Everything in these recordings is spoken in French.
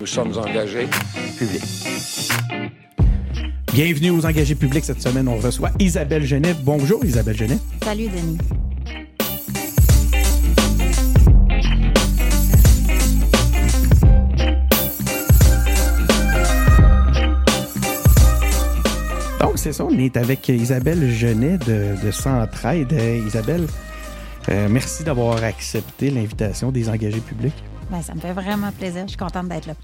Nous sommes engagés. public. Bienvenue aux engagés publics. Cette semaine, on reçoit Isabelle Genet. Bonjour, Isabelle Genet. Salut, Denis. Donc, c'est ça, on est avec Isabelle Genet de, de Centraide. Euh, Isabelle, euh, merci d'avoir accepté l'invitation des engagés publics. Ben, ça me fait vraiment plaisir. Je suis contente d'être là.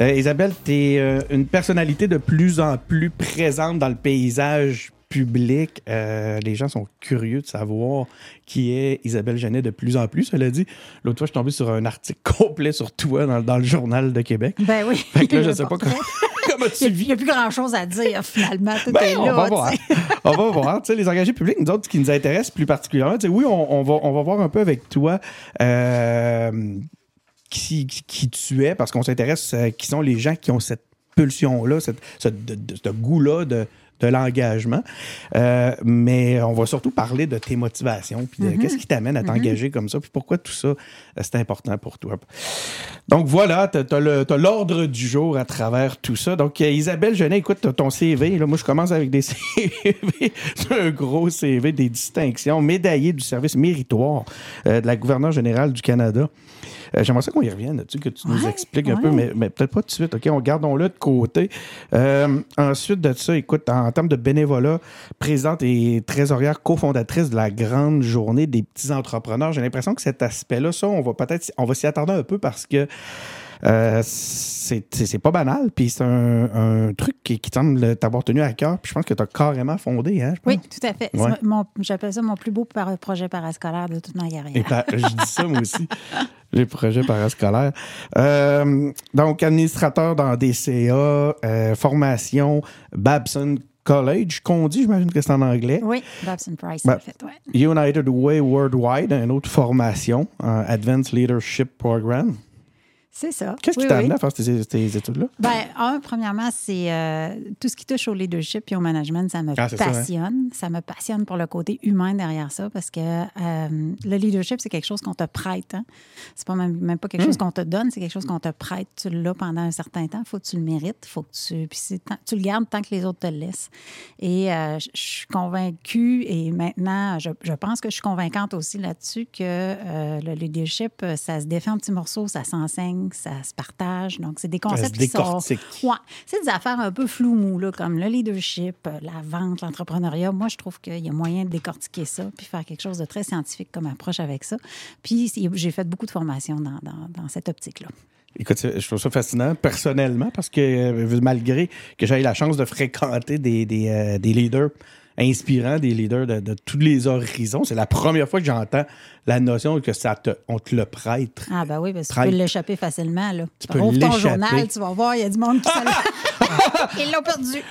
Euh, Isabelle, tu es une personnalité de plus en plus présente dans le paysage public. Euh, les gens sont curieux de savoir qui est Isabelle Genet de plus en plus. Cela dit, l'autre fois, je suis tombé sur un article complet sur toi dans, dans le Journal de Québec. Ben oui. Fait que là, je sais pas comment, Il n'y a plus grand-chose à dire, finalement. Tout Ben, est on là. va voir. on va voir. Les engagés publics, nous autres, ce qui nous intéresse plus particulièrement, oui, on, on va, on va voir un peu avec toi euh, qui, tu es, parce qu'on s'intéresse euh, qui sont les gens qui ont cette pulsion-là, cette, ce, goût-là de, de l'engagement. Euh, mais on va surtout parler de tes motivations, puis de Mm-hmm. qu'est-ce qui t'amène à t'engager comme ça, puis pourquoi tout ça, c'est important pour toi. Donc voilà, tu as, l'ordre du jour à travers tout ça. Donc euh, Isabelle Genet, écoute, ton CV. Là, moi, je commence avec des CV. C'est un gros CV, des distinctions, médaillé du service méritoire euh, de la gouverneure générale du Canada. Euh, J'aimerais ça qu'on y revienne là-dessus, que tu nous Ouais, expliques un peu, mais, mais peut-être pas tout de suite. OK, on gardons-le de côté. Euh, ensuite de ça, écoute, en, termes de bénévolat, présidente et trésorière cofondatrice de la grande journée des petits entrepreneurs, j'ai l'impression que cet aspect-là, ça, on va peut-être on va s'y attarder un peu parce que euh, c'est pas banal, puis c'est un, un truc qui, qui semble t'avoir tenu à cœur, puis je pense que tu as carrément fondé, hein? Oui, tout à fait. Ouais. J'appelle ça mon plus beau projet parascolaire de toute ma carrière. Et je dis ça, moi aussi. Les projets parascolaires. Euh, donc, administrateur dans DCA, euh, formation Babson College, qu'on dit, j'imagine que c'est en anglais. Oui, Babson Price, Ben, en fait. Ouais. United Way Worldwide, une autre formation, en Advanced Leadership Program. C'est ça. Qu'est-ce qui Oui, t'a oui. amené à faire ces, ces études-là? Un, premièrement, c'est euh, tout ce qui touche au leadership et au management, ça me Ah, ça, hein? passionne. Ça, me passionne pour le côté humain derrière ça parce que euh, le leadership, c'est quelque chose qu'on te prête. Hein? C'est pas même, même pas quelque Hmm. chose qu'on te donne, c'est quelque chose qu'on te prête. Tu l'as pendant un certain temps, il faut que tu le mérites, faut que tu. Puis tu le gardes tant que les autres te le laissent. Et euh, je suis convaincue, et maintenant, je, je pense que je suis convaincante aussi là-dessus que le leadership, ça se défait en petits morceaux, ça s'enseigne, ça se partage. Donc, c'est des concepts qui sont. Ouais. C'est des affaires un peu flou mou, là, comme le leadership, euh, la vente, l'entrepreneuriat. Moi, je trouve qu'il y a moyen de décortiquer ça, puis faire quelque chose de très scientifique comme approche avec ça. Puis, j'ai fait beaucoup de formations dans, dans- dans cette optique-là. Écoute, je trouve ça fascinant personnellement parce que euh, malgré que j'ai eu la chance de fréquenter des, des, euh, des leaders inspirants, des leaders de, de tous les horizons, c'est la première fois que j'entends la notion que ça te, on te le prête. Ah, ben oui, parce que tu peux l'échapper facilement. Là. Tu peux Ouvre ton journal, tu vas voir, il y a du monde qui s'en Ils l'ont perdu.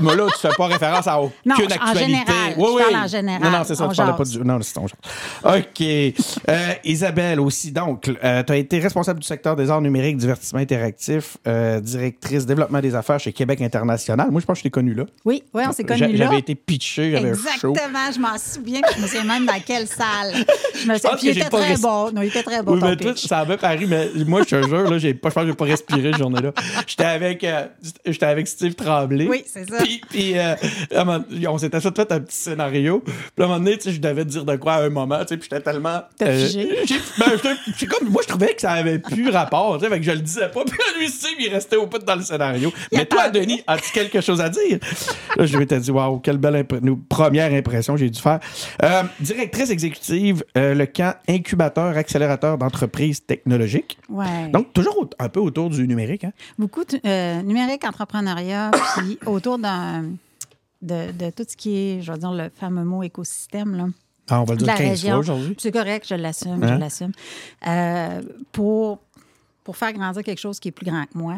Mais là, tu fais pas référence à aucune Non, en actualité. général. Oui, Je oui. parle en général. Non, non, c'est ça. On tu parlais pas du. Non, c'est ton genre. OK. Euh, Isabelle aussi, donc, tu as été responsable du secteur des arts numériques, divertissement interactif, euh, directrice développement des affaires chez Québec International. Moi, je pense que je t'ai connu là. Oui, oui, on s'est connus là. J'avais été pitché, j'avais chaud. Exactement, je m'en souviens. Je me souviens même dans quelle salle. Je me souviens. il était très bon. Non, il était très bon, Oui, ton mais toi, pitch. ça avait paru, mais moi, je te jure, là, pas, je pense que j'ai pas respiré cette journée-là. J'étais avec, euh, j'étais avec Steve Tremblay. Oui, c'est ça. Puis, puis, euh, on s'était fait, un petit scénario. Puis à un moment donné, tu sais, je devais te dire de quoi à un moment, tu sais, puis j'étais tellement. euh, T'as figé? j'ai- ben, comme, moi, je trouvais que ça avait plus rapport, tu sais, fait que je le disais pas. Puis lui, Steve, il restait au bout dans le scénario. Mais toi. Denis, as-tu quelque chose à dire? Là, je m'étais dit, waouh, quelle belle nous, première impression j'ai dû faire. Euh, directrice exécutive, euh, le camp incubateur, accélérateur d'entreprises technologiques. Ouais. Donc, toujours un peu autour du numérique. Hein? Beaucoup de euh, numérique, entrepreneuriat, puis autour d'un, de, de tout ce qui est, je vais dire, le fameux mot écosystème. Là. Ah, on va le dire la 15 région. fois aujourd'hui. C'est correct, je l'assume, Hein? je l'assume. Euh, pour, pour faire grandir quelque chose qui est plus grand que moi,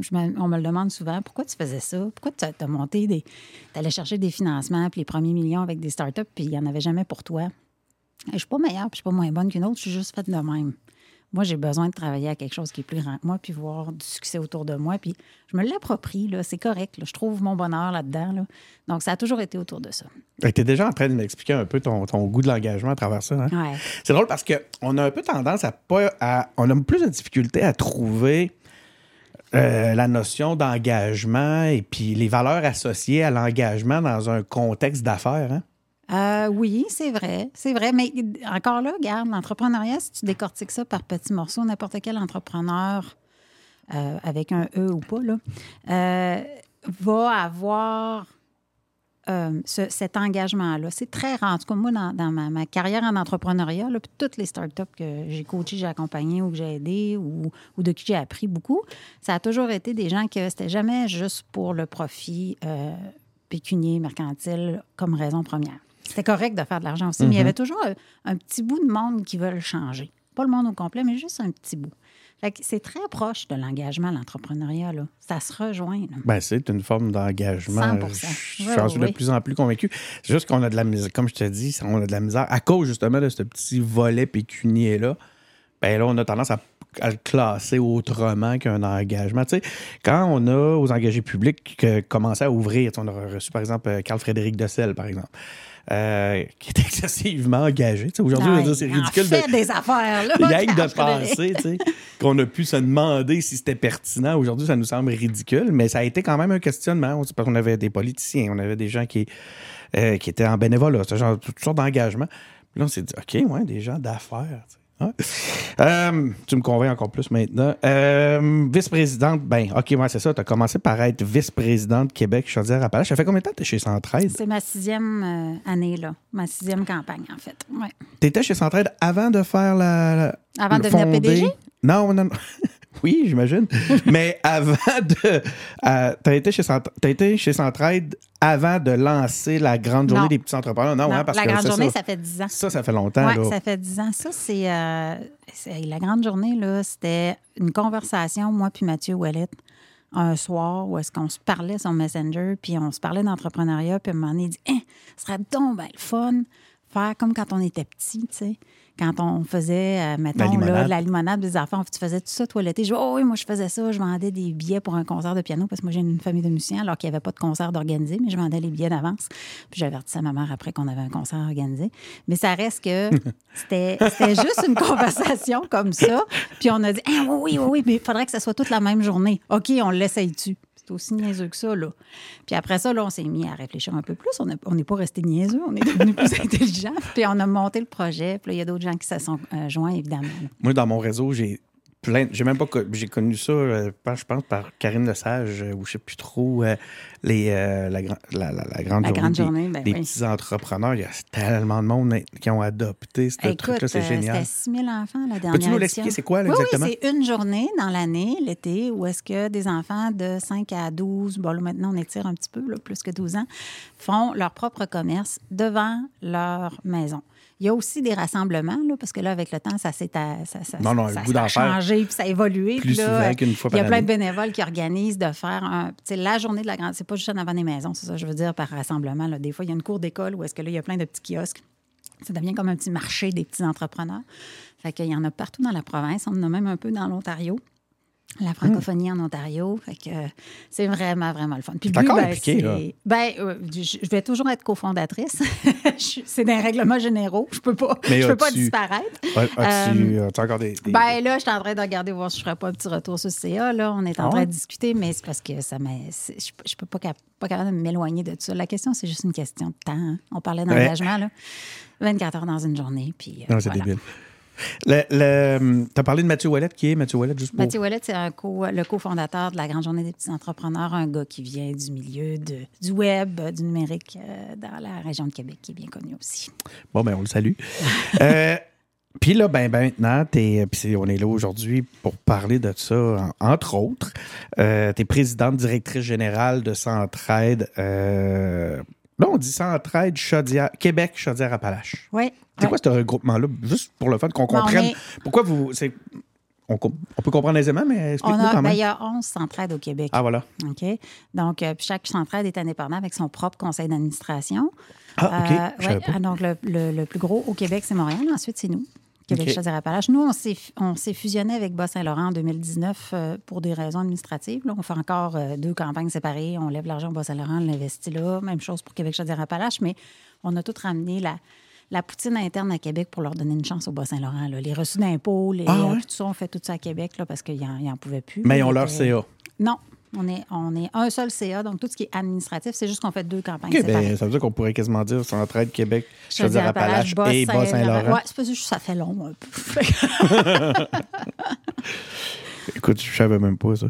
je me- on me le demande souvent, pourquoi tu faisais ça? Pourquoi tu as, monté des... Tu allais chercher des financements, puis les premiers millions avec des startups, puis il n'y en avait jamais pour toi? Et je suis pas meilleure, puis je suis pas moins bonne qu'une autre, je suis juste faite de même. Moi, j'ai besoin de travailler à quelque chose qui est plus grand que moi, puis voir du succès autour de moi. Puis je me l'approprie, là. C'est correct. là. Je trouve mon bonheur là-dedans. là. Donc, ça a toujours été autour de ça. Tu es déjà en train de m'expliquer un peu ton, ton goût de l'engagement à travers ça. hein? Ouais. C'est drôle parce qu'on a un peu tendance à pas. à- on a plus de difficulté à trouver euh, la notion d'engagement et puis les valeurs associées à l'engagement dans un contexte d'affaires. hein? Euh, oui, c'est vrai. C'est vrai. Mais encore là, regarde, l'entrepreneuriat, si tu décortiques ça par petits morceaux, n'importe quel entrepreneur, euh, avec un E ou pas, là, euh, va avoir ce- cet engagement-là. C'est très rare. En tout cas, moi, dans, ma, carrière en entrepreneuriat, toutes les startups que j'ai coachées, j'ai accompagnées ou que j'ai aidées ou, de qui j'ai appris beaucoup, ça a toujours été des gens que c'était jamais juste pour le profit pécunier, mercantile, comme raison première. C'était correct de faire de l'argent aussi, mais il y avait toujours un, un petit bout de monde qui veulent changer. Pas le monde au complet, mais juste un petit bout. C'est très proche de l'engagement, l'entrepreneuriat. là. Ça se rejoint. Ben, c'est une forme d'engagement. 100%. Je je suis de plus en plus convaincu. C'est juste qu'on a de la misère, comme je te dis, on a de la misère à cause justement de ce petit volet pécunier-là. Ben là, on a tendance à, à le classer autrement qu'un engagement. Tu sais, quand on a aux engagés publics commencé à ouvrir, on a reçu par exemple euh, Carl-Frédéric Dessel, par exemple. Euh, qui est excessivement engagé. Aujourd'hui, c'est ridicule de, fait des affaires, là. il y a que de penser, tu sais, qu'on a pu se demander si c'était pertinent. Aujourd'hui, ça nous semble ridicule, mais ça a été quand même un questionnement. On- Parce qu'on avait des politiciens, on avait des gens qui, euh, qui étaient en bénévolat, ce genre, toutes sortes d'engagements. Puis là, on s'est dit, OK, ouais, des gens d'affaires. tu sais. Euh, tu me convaincs encore plus maintenant. Euh, vice-présidente, ben, OK, ouais, c'est ça. Tu as commencé par être vice-présidente Québec Chaudière-Appalaches. Ça fait combien de temps que tu es chez Centraide? C'est ma sixième euh, année, là. Ma sixième campagne, en fait. Ouais. Tu étais chez Centraide avant de faire la. la- Avant de devenir? PDG? Non, non, non. oui, j'imagine. Mais avant de. euh, tu as été, t'as été chez Centraide avant de lancer la grande journée Non. des petits entrepreneurs? Non, Non, hein, parce la que grande journée, ça. ça. fait dix ans. Ça, ça fait longtemps. Oui, ça fait dix ans. Ça, c'est. euh, c'est- la grande journée, là, c'était une conversation, moi puis Mathieu Ouellet, un soir où est-ce qu'on se parlait sur Messenger, puis on se parlait d'entrepreneuriat, puis à un moment donné, il dit Hein, ce serait donc ben le fun, faire comme quand on était petit, tu sais. Quand on faisait, euh, mettons, là, la limonade des enfants, tu faisais tout ça, toi, l'été? Je oh oui, moi, je faisais ça. Je vendais des billets pour un concert de piano parce que moi, j'ai une famille de musiciens, alors qu'il n'y avait pas de concert d'organiser, mais je vendais les billets d'avance. Puis j'avertissais ma mère après qu'on avait un concert organisé. Mais ça reste que c'était juste une conversation comme ça. Puis on a dit, Ah, oui, oui, oui, oui, mais il faudrait que ça soit toute la même journée. OK, on l'essaye-tu? C'est aussi niaiseux que ça, là. Puis après ça, là, on s'est mis à réfléchir un peu plus. On n'est pas resté niaiseux, on est devenu plus intelligent. Puis on a monté le projet. Puis là, il y a d'autres gens qui se sont euh, joints, évidemment. Moi, dans mon réseau, j'ai plein. J'ai même pas. J'ai connu ça, euh, je pense, par Karine Lesage, euh, ou je sais plus trop, euh, les, la, la, la- la grande La journée. grande des- ben des oui. petits entrepreneurs. Il y a tellement de monde qui ont adopté ce truc-là. C'est génial. c'était 6 000 enfants la dernière Peux-tu nous l'expliquer, c'est quoi, là, Oui, exactement? Oui, c'est une journée dans l'année, l'été, où est-ce que des enfants de 5 à 12, bon là maintenant on étire un petit peu, là, plus que 12 ans, font leur propre commerce devant leur maison. Il y a aussi des rassemblements, là, parce que là, avec le temps, ça s'est ça, ça- Non, non, le ça- ça a changé, puis ça a évolué. plus là, souvent qu'une fois Il y a par plein de bénévoles qui organisent de faire un, la journée de la grande. C'est pas juste en avant des maisons, c'est ça, que je veux dire, par rassemblement. là. Des fois, il y a une cour d'école où est-ce que là, il y a plein de petits kiosques. Ça devient comme un petit marché des petits entrepreneurs. Fait qu'il y en a partout dans la province. On en a même un peu dans l'Ontario. La francophonie en Ontario. Fait que euh, c'est vraiment, vraiment le fun. Puis but, encore ben, impliqué, là. ben, euh, je vais toujours être cofondatrice. C'est des règlements généraux. Je peux pas, Mais je peux pas as-tu- disparaître. As- As-tu encore des. des- Ben là, je suis en train de regarder voir si je ferais pas un petit retour sur le CA. Là. On est en Ah train de discuter, mais c'est parce que ça Je, je peux pas, cap- pas capable de m'éloigner de tout ça. La question, c'est juste une question de temps. hein. On parlait d'engagement, là. 24 heures dans une journée. Puis, euh, Non, c'est voilà. débile. Le, t'as parlé de Mathieu Ouellet, qui est Mathieu Ouellet, juste pour. Mathieu Ouellet, c'est co- le cofondateur de la Grande Journée des petits entrepreneurs, un gars qui vient du milieu de, du web, euh, du numérique euh, dans la région de Québec, qui est bien connu aussi. Bon, ben, on le salue. Euh, Puis là, ben, ben maintenant, on est là aujourd'hui pour parler de ça, en- entre autres. Euh, tu es présidente directrice générale de Centraide. Là, on dit Centraide Chaudière, Québec Chaudière-Appalaches. Oui. C'est quoi ce regroupement-là? Juste pour le fait qu'on Ben, on comprenne. est- Pourquoi vous. On, peut comprendre aisément, mais explique-nous quand ben, même. il y a 11 centraides au Québec. Ah, voilà. OK? Donc, euh, chaque centraide est indépendant avec son propre conseil d'administration. Ah, OK. Euh, ouais, donc, le, le- le plus gros au Québec, c'est Montréal. Ensuite, c'est nous. Québec OK. Chaudière-Appalaches. Nous, on s'est, on s'est fusionné avec Bas-Saint-Laurent en 2019 euh, pour des raisons administratives. Là, on fait encore euh, deux campagnes séparées. On lève l'argent au Bas-Saint-Laurent, on l'investit là. Même chose pour Québec Chaudière-Appalaches, mais on a tout ramené la, la poutine interne à Québec pour leur donner une chance au Bas-Saint-Laurent. Les reçus d'impôts, les, Ah euh, ouais? tout ça, on fait tout ça à Québec là, parce qu'ils n'en pouvaient plus. Mais ils ont leur CA. Non. On est, on est un seul CA, donc tout ce qui est administratif, c'est juste qu'on fait deux campagnes ben, ça veut dire qu'on pourrait quasiment dire Centraide, Québec, Chaudière-Appalaches, Chaudière-Appalaches et Bas-Saint-Laurent. Ouais, c'est pas juste ça fait long un peu. Écoute, je savais même pas ça.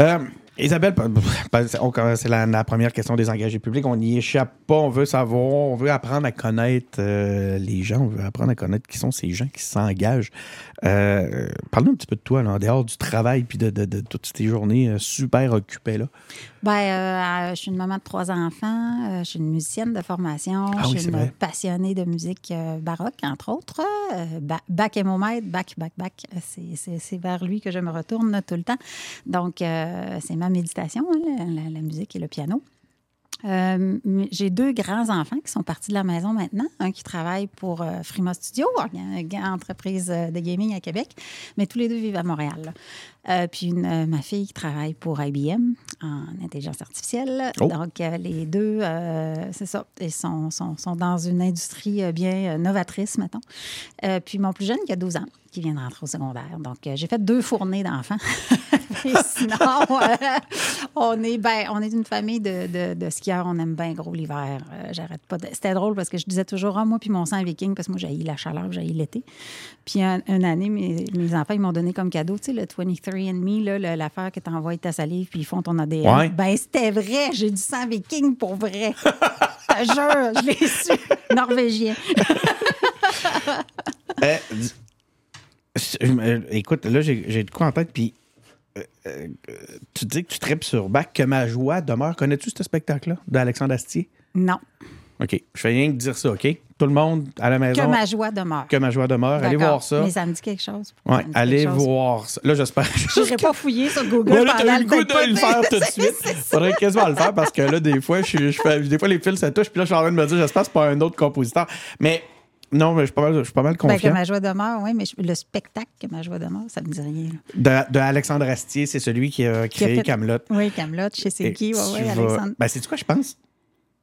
Euh, Isabelle, c'est la, la première question des engagés publics. On n'y échappe pas. On veut savoir, on veut apprendre à connaître euh, les gens. On veut apprendre à connaître qui sont ces gens qui s'engagent. Euh, Parle-nous un petit peu de toi, là, en dehors du travail puis de, de- de toutes tes journées euh, super occupées. Là. Ben, euh, je suis une maman de trois enfants, je suis une musicienne de formation, Ah je oui, suis une vrai. passionnée de musique baroque, entre autres. Ba- bac et mon maître, bac, bac, bac, c'est- vers lui que je me retourne là, tout le temps. Donc, c'est ma méditation, hein, la, musique et le piano. Euh, J'ai deux grands-enfants qui sont partis de la maison maintenant. Un qui travaille pour euh, Frima Studio, une entreprise euh, de gaming à Québec, mais tous les deux vivent à Montréal. Euh, puis une, euh, ma fille qui travaille pour IBM en intelligence artificielle. Oh. Donc, euh, les deux, c'est ça, ils sont, sont, sont dans une industrie bien novatrice, mettons. Puis mon plus jeune, qui a 12 ans, qui vient de rentrer au secondaire. Donc, j'ai fait deux fournées d'enfants. Sinon, on, est, ben, on est une famille de, de, de skieurs. On aime bien gros l'hiver. J'arrête pas. de- C'était drôle parce que je disais toujours, ah, moi puis mon sang viking, parce que moi, j'ai la chaleur, j'ai l'été. Puis un- une année, mes, mes enfants, ils m'ont donné comme cadeau, tu sais, le 23andMe, là, le- l'affaire que tu envoies ta salive, puis ils font ton ADN. Ouais. Ben, c'était vrai. J'ai du sang viking pour vrai. je jure, je l'ai su. Norvégien. Euh, euh, écoute, là, j'ai j'ai de quoi en tête, puis euh, euh, tu dis que tu tripes sur bac, que ma joie demeure. Connais-tu ce spectacle-là d'Alexandre Astier? Non. OK. Je fais rien que dire ça, OK? Tout le monde à la maison. Que ma joie demeure. que ma joie demeure. Allez voir ça. Mais ça me dit quelque chose. Ouais, dit allez quelque chose. voir ça. Là, j'espère. Je n'irai pas fouiller sur Google Là, là, pendant t'as eu le goût de le faire tout de suite. Faudrait quasiment le faire parce que là, des fois, je, fais, des fois les fils, touche, puis là, je suis en train de me dire, j'espère que c'est pas un autre compositeur. Mais non, mais je suis pas mal, je suis pas mal Ben, que confiant. ma joie demeure, oui, mais je- le spectacle que ma joie demeure, ça me dit rien. De, de Alexandre Astier, c'est celui qui a créé Camelot. Oui, Camelot, je sais c'est qui, oui, oui, Alexandre. Ben, c'est quoi, je pense?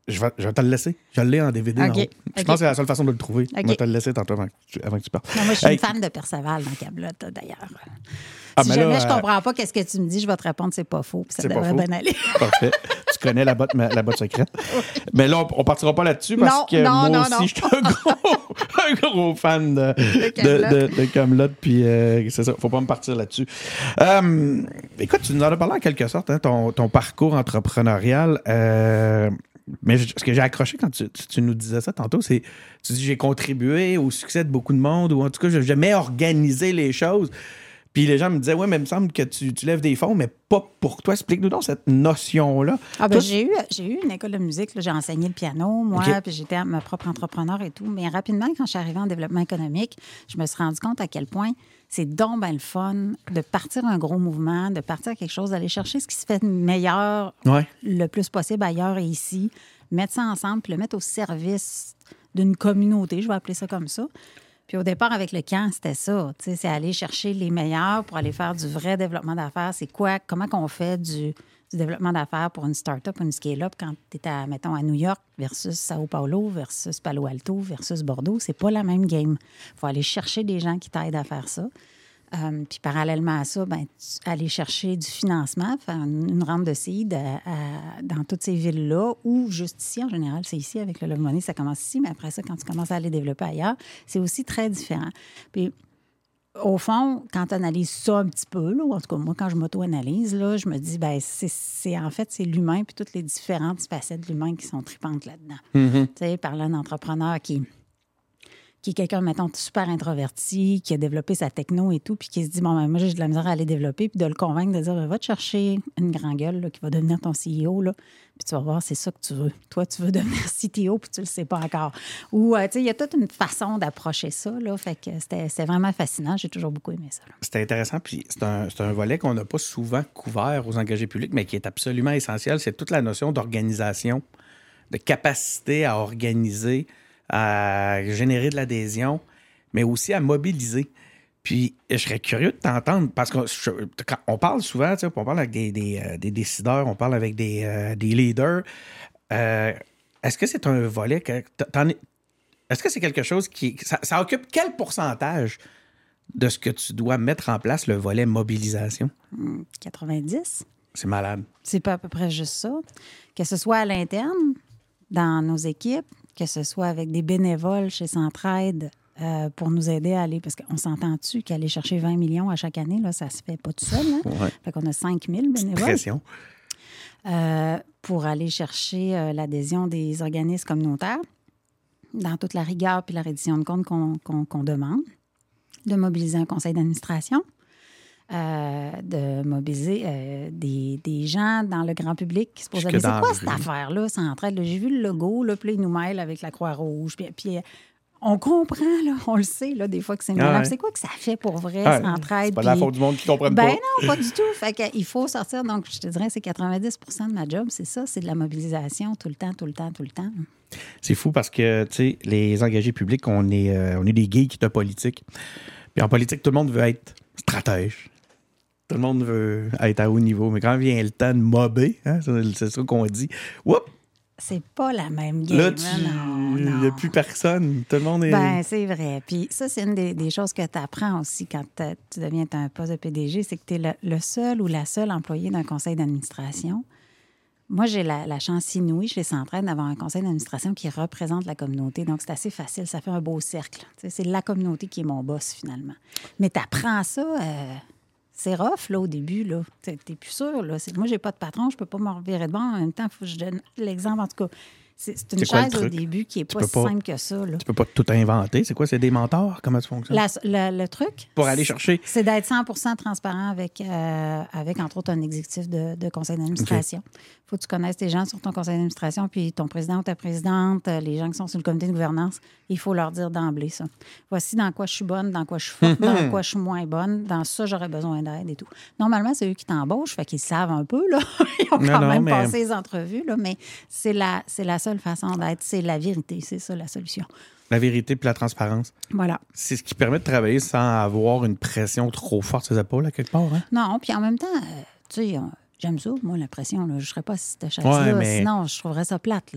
Je vais, je vais te le laisser. Je l'ai en DVD. en OK. haut. Je pense que c'est la seule façon de le trouver. Je vais te le laisser tantôt avant que tu, avant que tu parles. Non, moi, je suis Hey, une fan de Perceval dans Camelot, d'ailleurs. Ah, si mais jamais là, je euh, comprends pas qu'est-ce que tu me dis, je vais te répondre c'est pas faux, puis ça devrait bien aller. Parfait. tu connais la botte, la botte secrète. Mais là, on, on partira pas là-dessus parce Non, que non, moi non, aussi, je suis un gros, un gros fan de, de, Kaamelott. de, de Kaamelott, Puis euh, c'est ça, faut pas me partir là-dessus. Euh, écoute, tu nous en as parlé en quelque sorte, hein, ton, ton parcours entrepreneurial. euh, mais ce que j'ai accroché quand tu, nous disais ça tantôt, c'est tu j'ai contribué au succès de beaucoup de monde ou en tout cas, j'ai jamais organisé les choses. Puis les gens me disaient, ouais, mais il me semble que tu, tu lèves des fonds, mais pas pour toi. Explique-nous donc cette notion-là. Ah ben, j'ai eu, j'ai eu une école de musique, j'ai enseigné le piano, moi, puis j'étais ma propre entrepreneur et tout. Mais rapidement, quand je suis arrivée en développement économique, je me suis rendu compte à quel point c'est donc ben le fun de partir un gros mouvement, de partir à quelque chose, d'aller chercher ce qui se fait de meilleur Ouais. le plus possible ailleurs et ici, mettre ça ensemble, puis le mettre au service d'une communauté, je vais appeler ça comme ça. Puis au départ, avec le camp, c'était ça. C'est aller chercher les meilleurs pour aller faire du vrai développement d'affaires. C'est quoi, comment qu'on fait du, développement d'affaires pour une start-up une scale-up quand tu es, à, mettons, à New York versus Sao Paulo versus Palo Alto versus Bordeaux? C'est pas la même game. Il faut aller chercher des gens qui t'aident à faire ça. Euh, puis parallèlement à ça, ben, aller chercher du financement, faire une, rampe de seed à- à- dans toutes ces villes-là, ou juste ici, en général, c'est ici avec le Love Money, ça commence ici, mais après ça, quand tu commences à aller développer ailleurs, c'est aussi très différent. Puis au fond, quand tu analyses ça un petit peu, là, ou en tout cas, moi, quand je m'auto-analyse, là, je me dis, ben c'est- en fait, c'est l'humain, puis toutes les différentes facettes de l'humain qui sont tripantes là-dedans. Tu sais, parlant d'entrepreneur qui, qui est quelqu'un, mettons, super introverti, qui a développé sa techno et tout, puis qui se dit, bon, ben, moi, j'ai de la misère à aller développer, puis de le convaincre de dire, ben, va te chercher une grand gueule qui va devenir ton CEO, là, puis tu vas voir, c'est ça que tu veux. Toi, tu veux devenir CTO, puis tu le sais pas encore. Ou, euh, tu sais, il y a toute une façon d'approcher ça, là, fait que c'était c'était vraiment fascinant. J'ai toujours beaucoup aimé ça. C'est intéressant, puis c'est un, c'est un volet qu'on n'a pas souvent couvert aux engagés publics, mais qui est absolument essentiel. C'est toute la notion d'organisation, de capacité à organiser, à générer de l'adhésion, mais aussi à mobiliser. Puis je serais curieux de t'entendre parce qu'on parle souvent, on parle avec des, euh, décideurs, on parle avec des, euh, leaders. Euh, est-ce que c'est un volet que Est-ce que c'est quelque chose qui. Ça, occupe quel pourcentage de ce que tu dois mettre en place, le volet mobilisation? 90. Hmm, c'est malade. C'est pas à peu près juste ça. Que ce soit à l'interne, dans nos équipes, que ce soit avec des bénévoles chez Centraide, euh, pour nous aider à aller, parce qu'on s'entend-tu qu'aller chercher 20 millions à chaque année, là, ça se fait pas tout seul. Hein? Fait qu'on a 5 000 bénévoles. Pression. Euh, pour aller chercher euh, l'adhésion des organismes communautaires dans toute la rigueur puis la reddition de compte qu'on demande, de mobiliser un conseil d'administration, de mobiliser des, des, gens dans le grand public qui se posent C'est quoi cette affaire-là? J'ai vu le logo, là, puis ils nous mêlent avec la Croix-Rouge. Puis, puis on comprend, là, on le sait, là, des fois que c'est ah C'est quoi que ça fait pour vrai, ah, s'entraide? C'est pas la faute du monde qui comprenne ben pas. Ben non, pas du tout. Fait il faut sortir. Donc, je te dirais, c'est 90% de ma job, c'est ça, c'est de la mobilisation tout le temps, tout le temps, tout le temps. C'est fou parce que, tu sais, les engagés publics, on est, euh, on est des geeks de politique. Puis en politique, tout le monde veut être stratège. Tout le monde veut être à haut niveau. Mais quand vient le temps de mobber, hein, c'est ça qu'on dit, Oups! c'est pas la même game. Là, hein, il n'y a plus personne. Tout le monde est. Ben, c'est vrai. Puis ça, c'est une des, choses que tu apprends aussi quand tu deviens un poste de PDG, c'est que tu es le, seul ou la seule employée d'un conseil d'administration. Moi, j'ai la, chance inouïe chez Centraide d'avoir un conseil d'administration qui représente la communauté. Donc, c'est assez facile. Ça fait un beau cercle. C'est la communauté qui est mon boss, finalement. Mais tu apprends ça. Euh, c'est rough, là, au début, là. T'es plus sûr, là. Moi, j'ai pas de patron, je peux pas me revirer devant. En même temps, faut que je donne l'exemple, en tout cas. C'est une chaise au début qui n'est pas, si simple que ça. Là. Tu peux pas tout inventer. C'est quoi? C'est des mentors? Comment ça fonctionne? le truc? Pour aller chercher? C'est d'être 100% transparent avec, euh, avec, entre autres, un exécutif de, conseil d'administration. Il faut que tu connaisses tes gens sur ton conseil d'administration, puis ton président ou ta présidente, euh, les gens qui sont sur le comité de gouvernance. Il faut leur dire d'emblée ça. Voici dans quoi je suis bonne, dans quoi je suis forte, dans quoi je suis moins bonne. Dans ça, j'aurais besoin d'aide et tout. Normalement, c'est eux qui t'embauchent, fait qu'ils savent un peu. Là. Ils ont quand même passé les entrevues, là, mais c'est la, la seule façon d'être. C'est la vérité. C'est ça la solution. La vérité puis la transparence. Voilà. C'est ce qui permet de travailler sans avoir une pression trop forte sur les épaules, à quelque part. Hein? Non, puis en même temps, euh, tu sais, J'aime ça, moi, l'impression. Je ne serais pas cette chaise-là. Sinon, je trouverais ça plate.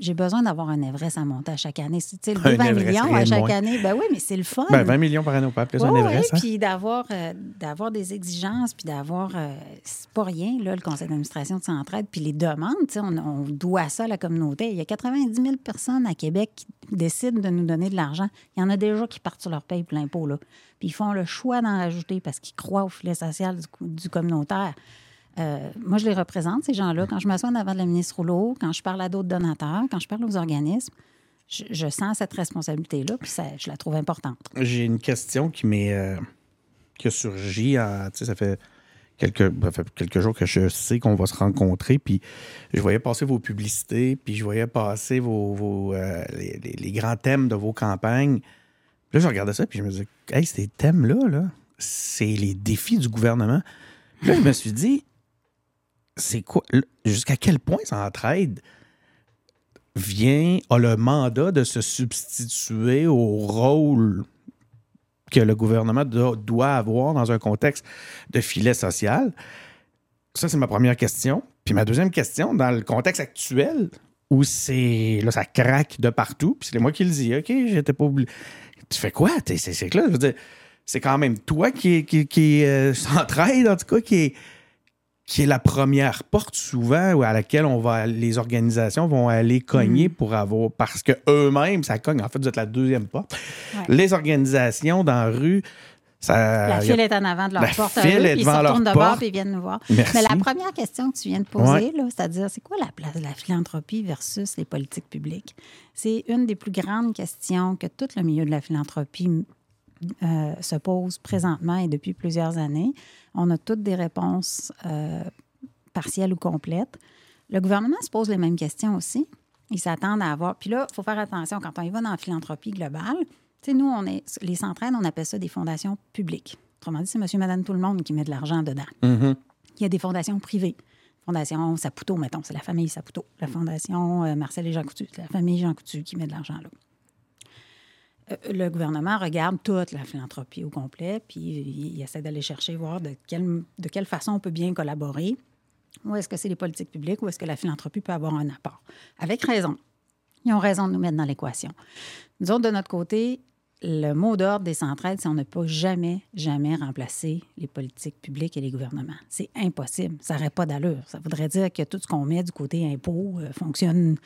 J'ai besoin d'avoir un Everest à monter à chaque année. Tu sais, 20 millions à chaque année, ben oui, mais c'est le fun. Ben, 20 millions par année, on peut appeler ça un Everest. Oui, hein? puis d'avoir euh, d'avoir des exigences, puis d'avoir... Euh, c'est pas rien, là, le conseil d'administration de Centraide, puis les demandes, on, on doit ça à la communauté. Il y a 90 000 personnes à Québec qui décident de nous donner de l'argent. Il y en a déjà qui partent sur leur paye pour l'impôt, là. Puis ils font le choix d'en rajouter parce qu'ils croient au filet social du communautaire. Euh, moi, je les représente, ces gens-là. Quand je m'assois en avant la ministre Rouleau, quand je parle à d'autres donateurs, quand je parle aux organismes, je, sens cette responsabilité-là, puis ça, je la trouve importante. J'ai une question qui m'est euh, qui a surgi. ça fait quelques, jours que je sais qu'on va se rencontrer, puis je voyais passer vos publicités, puis je voyais passer vos, euh, les, grands thèmes de vos campagnes. là, je regardais ça, puis je me disais, hey, ces thèmes-là, -là, c'est les défis du gouvernement. là, je me suis dit, c'est quoi, jusqu'à quel point Centraide vient, a le mandat de se substituer au rôle que le gouvernement doit avoir dans un contexte de filet social? Ça, c'est ma première question. Puis ma deuxième question, dans le contexte actuel, où c'est là, ça craque de partout, puis c'est moi qui le dis, OK, j'étais pas oublié. Tu fais quoi? C'est là, c'est quand même toi qui, qui, qui euh, s'entraide, en tout cas, qui qui est la première porte souvent à laquelle on va, les organisations vont aller cogner mm. pour avoir, parce que eux-mêmes, ça cogne. En fait, vous êtes la deuxième porte. Les organisations dans la rue, ça, la file est en avant de leur la porte. File est ils se retournent de bord et ils viennent nous voir. Mais la première question que tu viens de poser, c'est-à-dire, c'est quoi la place de la philanthropie versus les politiques publiques? C'est une des plus grandes questions que tout le milieu de la philanthropie euh, se pose présentement et depuis plusieurs années. On a toutes des réponses euh, partielles ou complètes. Le gouvernement se pose les mêmes questions aussi. Ils s'attendent à avoir. Puis là, il faut faire attention quand on y va dans la philanthropie globale. Tu sais, nous, on est, les centraines, on appelle ça des fondations publiques. Autrement dit, c'est monsieur, madame, tout le monde qui met de l'argent dedans. Mm-hmm. Il y a des fondations privées. Fondation Saputo, mettons, c'est la famille Saputo. La fondation euh, Marcel et Jean Coutu, c'est la famille Jean Coutu qui met de l'argent là. Euh, le gouvernement regarde toute la philanthropie au complet, puis il, il essaie d'aller chercher, voir de quelle, de quelle façon on peut bien collaborer. Où est-ce que c'est les politiques publiques, où est-ce que la philanthropie peut avoir un apport? Avec raison. Ils ont raison de nous mettre dans l'équation. Nous autres, de notre côté, le mot d'ordre des centrales, c'est on ne peut jamais, jamais remplacer les politiques publiques et les gouvernements. C'est impossible. Ça n'aurait pas d'allure. Ça voudrait dire que tout ce qu'on met du côté impôt euh, fonctionne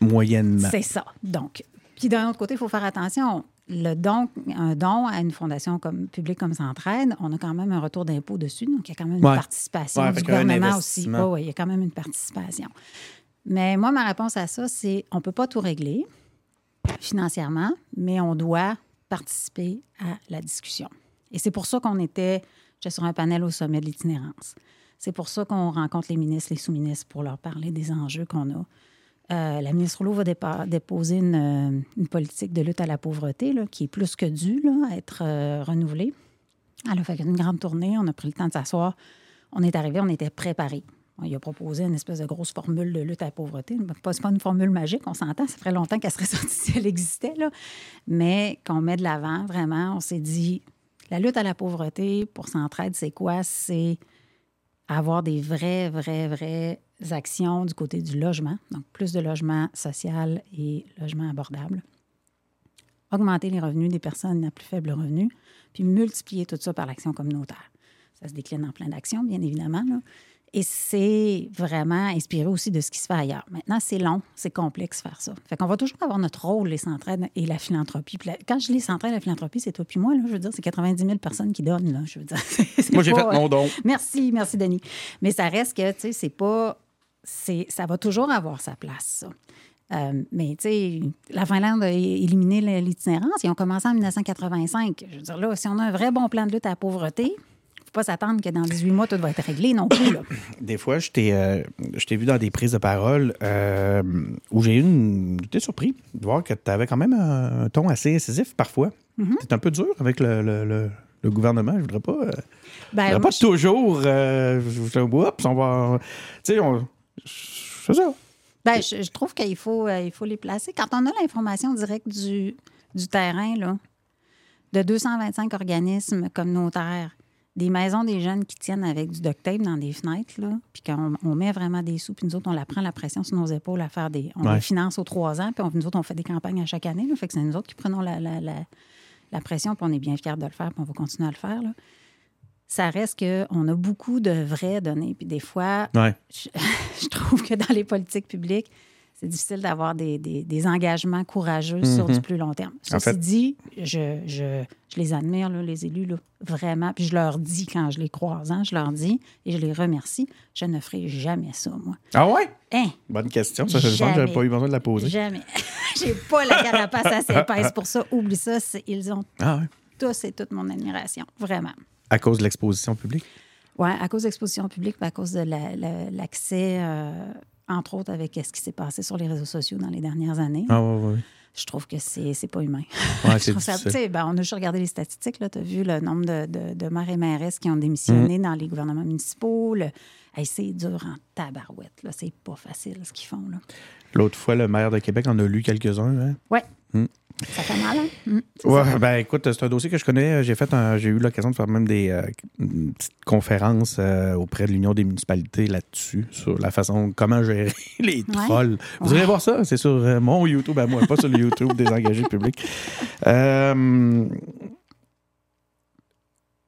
Moyennement. c'est ça. Donc, puis d'un autre côté, il faut faire attention. Le don, un don à une fondation comme publique comme Centraide, on a quand même un retour d'impôt dessus, donc il y a quand même une Ouais. participation Ouais, du gouvernement aussi. Oui, il y a quand même une participation. Mais moi, ma réponse à ça, c'est on ne peut pas tout régler financièrement, mais on doit participer à la discussion. Et c'est pour ça qu'on était, sur un panel au sommet de l'itinérance. C'est pour ça qu'on rencontre les ministres, les sous-ministres pour leur parler des enjeux qu'on a. Euh, la ministre Rouleau va déposer une, euh, une politique de lutte à la pauvreté qui est plus que due à être euh, renouvelée. Elle a fait une grande tournée, on a pris le temps de s'asseoir. On est arrivé, on était préparés. Il a proposé une espèce de grosse formule de lutte à la pauvreté. C'est pas une formule magique, on s'entend. Ça ferait longtemps qu'elle serait sortie si elle existait. Mais qu'on met de l'avant, vraiment, on s'est dit, la lutte à la pauvreté pour Centraide, c'est quoi? C'est avoir des vraies, vraies, vraies actions du côté du logement. Donc, plus de logements social et logements abordables. Augmenter les revenus des personnes à plus faible revenu, puis multiplier tout ça par l'action communautaire. Ça se décline en plein d'actions, bien évidemment. là. Et c'est vraiment inspiré aussi de ce qui se fait ailleurs. Maintenant, c'est long, c'est complexe faire ça. Fait qu'on va toujours avoir notre rôle, les centrales et la philanthropie. Puis la- quand je dis les centrales et la philanthropie, c'est toi puis moi, là, je veux dire, c'est 90 000 personnes qui donnent, là, je veux dire. Moi, j'ai fait mon don. Merci, merci, Denis. Mais ça reste que, tu sais, c'est pas. C'est- Ça va toujours avoir sa place, ça. Euh, mais, tu sais, la Finlande a éliminé l'itinérance. Ils ont commencé en 1985. Je veux dire, là, si on a un vrai bon plan de lutte à la pauvreté, il ne faut pas s'attendre que dans 18 mois, tout va être réglé non plus. Là. Des fois, je t'ai euh, je t'ai vu dans des prises de parole euh, où j'ai eu une. J'étais surpris de voir que tu avais quand même un, un ton assez incisif parfois. Mm-hmm. Tu un peu dur avec le, le- le- le gouvernement. Je voudrais pas. euh, Ben, je voudrais pas je- toujours. Euh, je- je- oups, on va. Tu sais, on. C'est ça. Ben, je, je trouve qu'il faut, euh, il faut les placer. Quand on a l'information directe du, du terrain, là, de 225 organismes communautaires, des maisons des jeunes qui tiennent avec du duct tape dans des fenêtres, là, puis qu'on on met vraiment des sous, puis nous autres, on la prend la pression sur nos épaules à faire des. On Ouais. les finance aux trois ans, puis on- nous autres, on fait des campagnes à chaque année. Là, fait que c'est nous autres qui prenons la, la, la, la pression, puis on est bien fiers de le faire, puis on va continuer à le faire. là. Ça reste qu'on a beaucoup de vraies données, puis des fois, Ouais. je, je trouve que dans les politiques publiques, c'est difficile d'avoir des, des- des engagements courageux sur du plus long terme. En Ceci fait- dit, je, je- je les admire, là, les élus, là, vraiment. Puis je leur dis, quand je les croise, hein, je leur dis et je les remercie, je ne ferai jamais ça, moi. Ah ouais? Hein? Bonne question. Ça, je j'avais Jamais. pas eu besoin de la poser. Jamais. J'ai pas la carapace assez épaisse pour ça. Oublie ça. Ils ont Ah ouais. tous et toute mon admiration. Vraiment. À cause de l'exposition publique? Oui, à cause d'exposition publique, puis à cause de la- la- l'accès, euh, entre autres, avec ce qui s'est passé sur les réseaux sociaux dans les dernières années. Ah ouais, ouais. Je trouve que c'est pas humain. Ouais, ça- ben, on a juste regardé les statistiques. Tu as vu le nombre de, de, de maires et mairesses qui ont démissionné dans les gouvernements municipaux. le- Hey, c'est dur en tabarouette. C'est pas facile ce qu'ils font. L'autre fois, le maire de Québec en a lu quelques-uns. Hein? Ouais. Mm. Ça fait mal, hein? Mm, ça. ben écoute, c'est un dossier que je connais. J'ai fait j'ai eu l'occasion de faire même des euh, une petite conférences euh, auprès de l'Union des municipalités là-dessus, sur la façon comment gérer les Ouais. trolls. Vous Ouais. irez voir ça, c'est sur euh, mon YouTube à moi, pas sur le YouTube des engagés publics. Euh,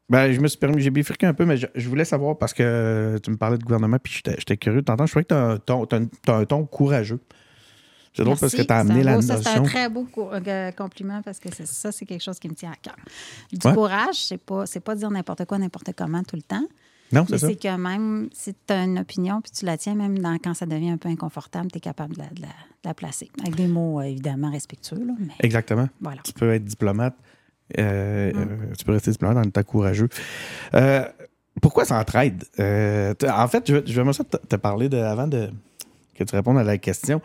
ben, je me suis permis, j'ai bifurqué un peu, mais je, je voulais savoir parce que tu me parlais de gouvernement, puis j'étais curieux de t'entendre. Je trouvais que tu as, un ton courageux. C'est drôle parce que tu as amené la beau- C'est un très beau euh, compliment parce que ça, c'est quelque chose qui me tient à cœur. Du Ouais. courage, c'est pas, pas dire n'importe quoi, n'importe comment tout le temps. Non, c'est ça. c'est que même si tu as une opinion puis tu la tiens, même dans, quand ça devient un peu inconfortable, tu es capable de la, de la- de la placer. Avec des mots, euh, évidemment, respectueux. Là, mais Exactement. voilà. tu peux être diplomate. euh, Mm. euh, tu peux rester diplomate en étant courageux. Euh, pourquoi s'entraide? En fait, je, vais- je vais ça te, te parler de, avant de, que tu répondes à la question.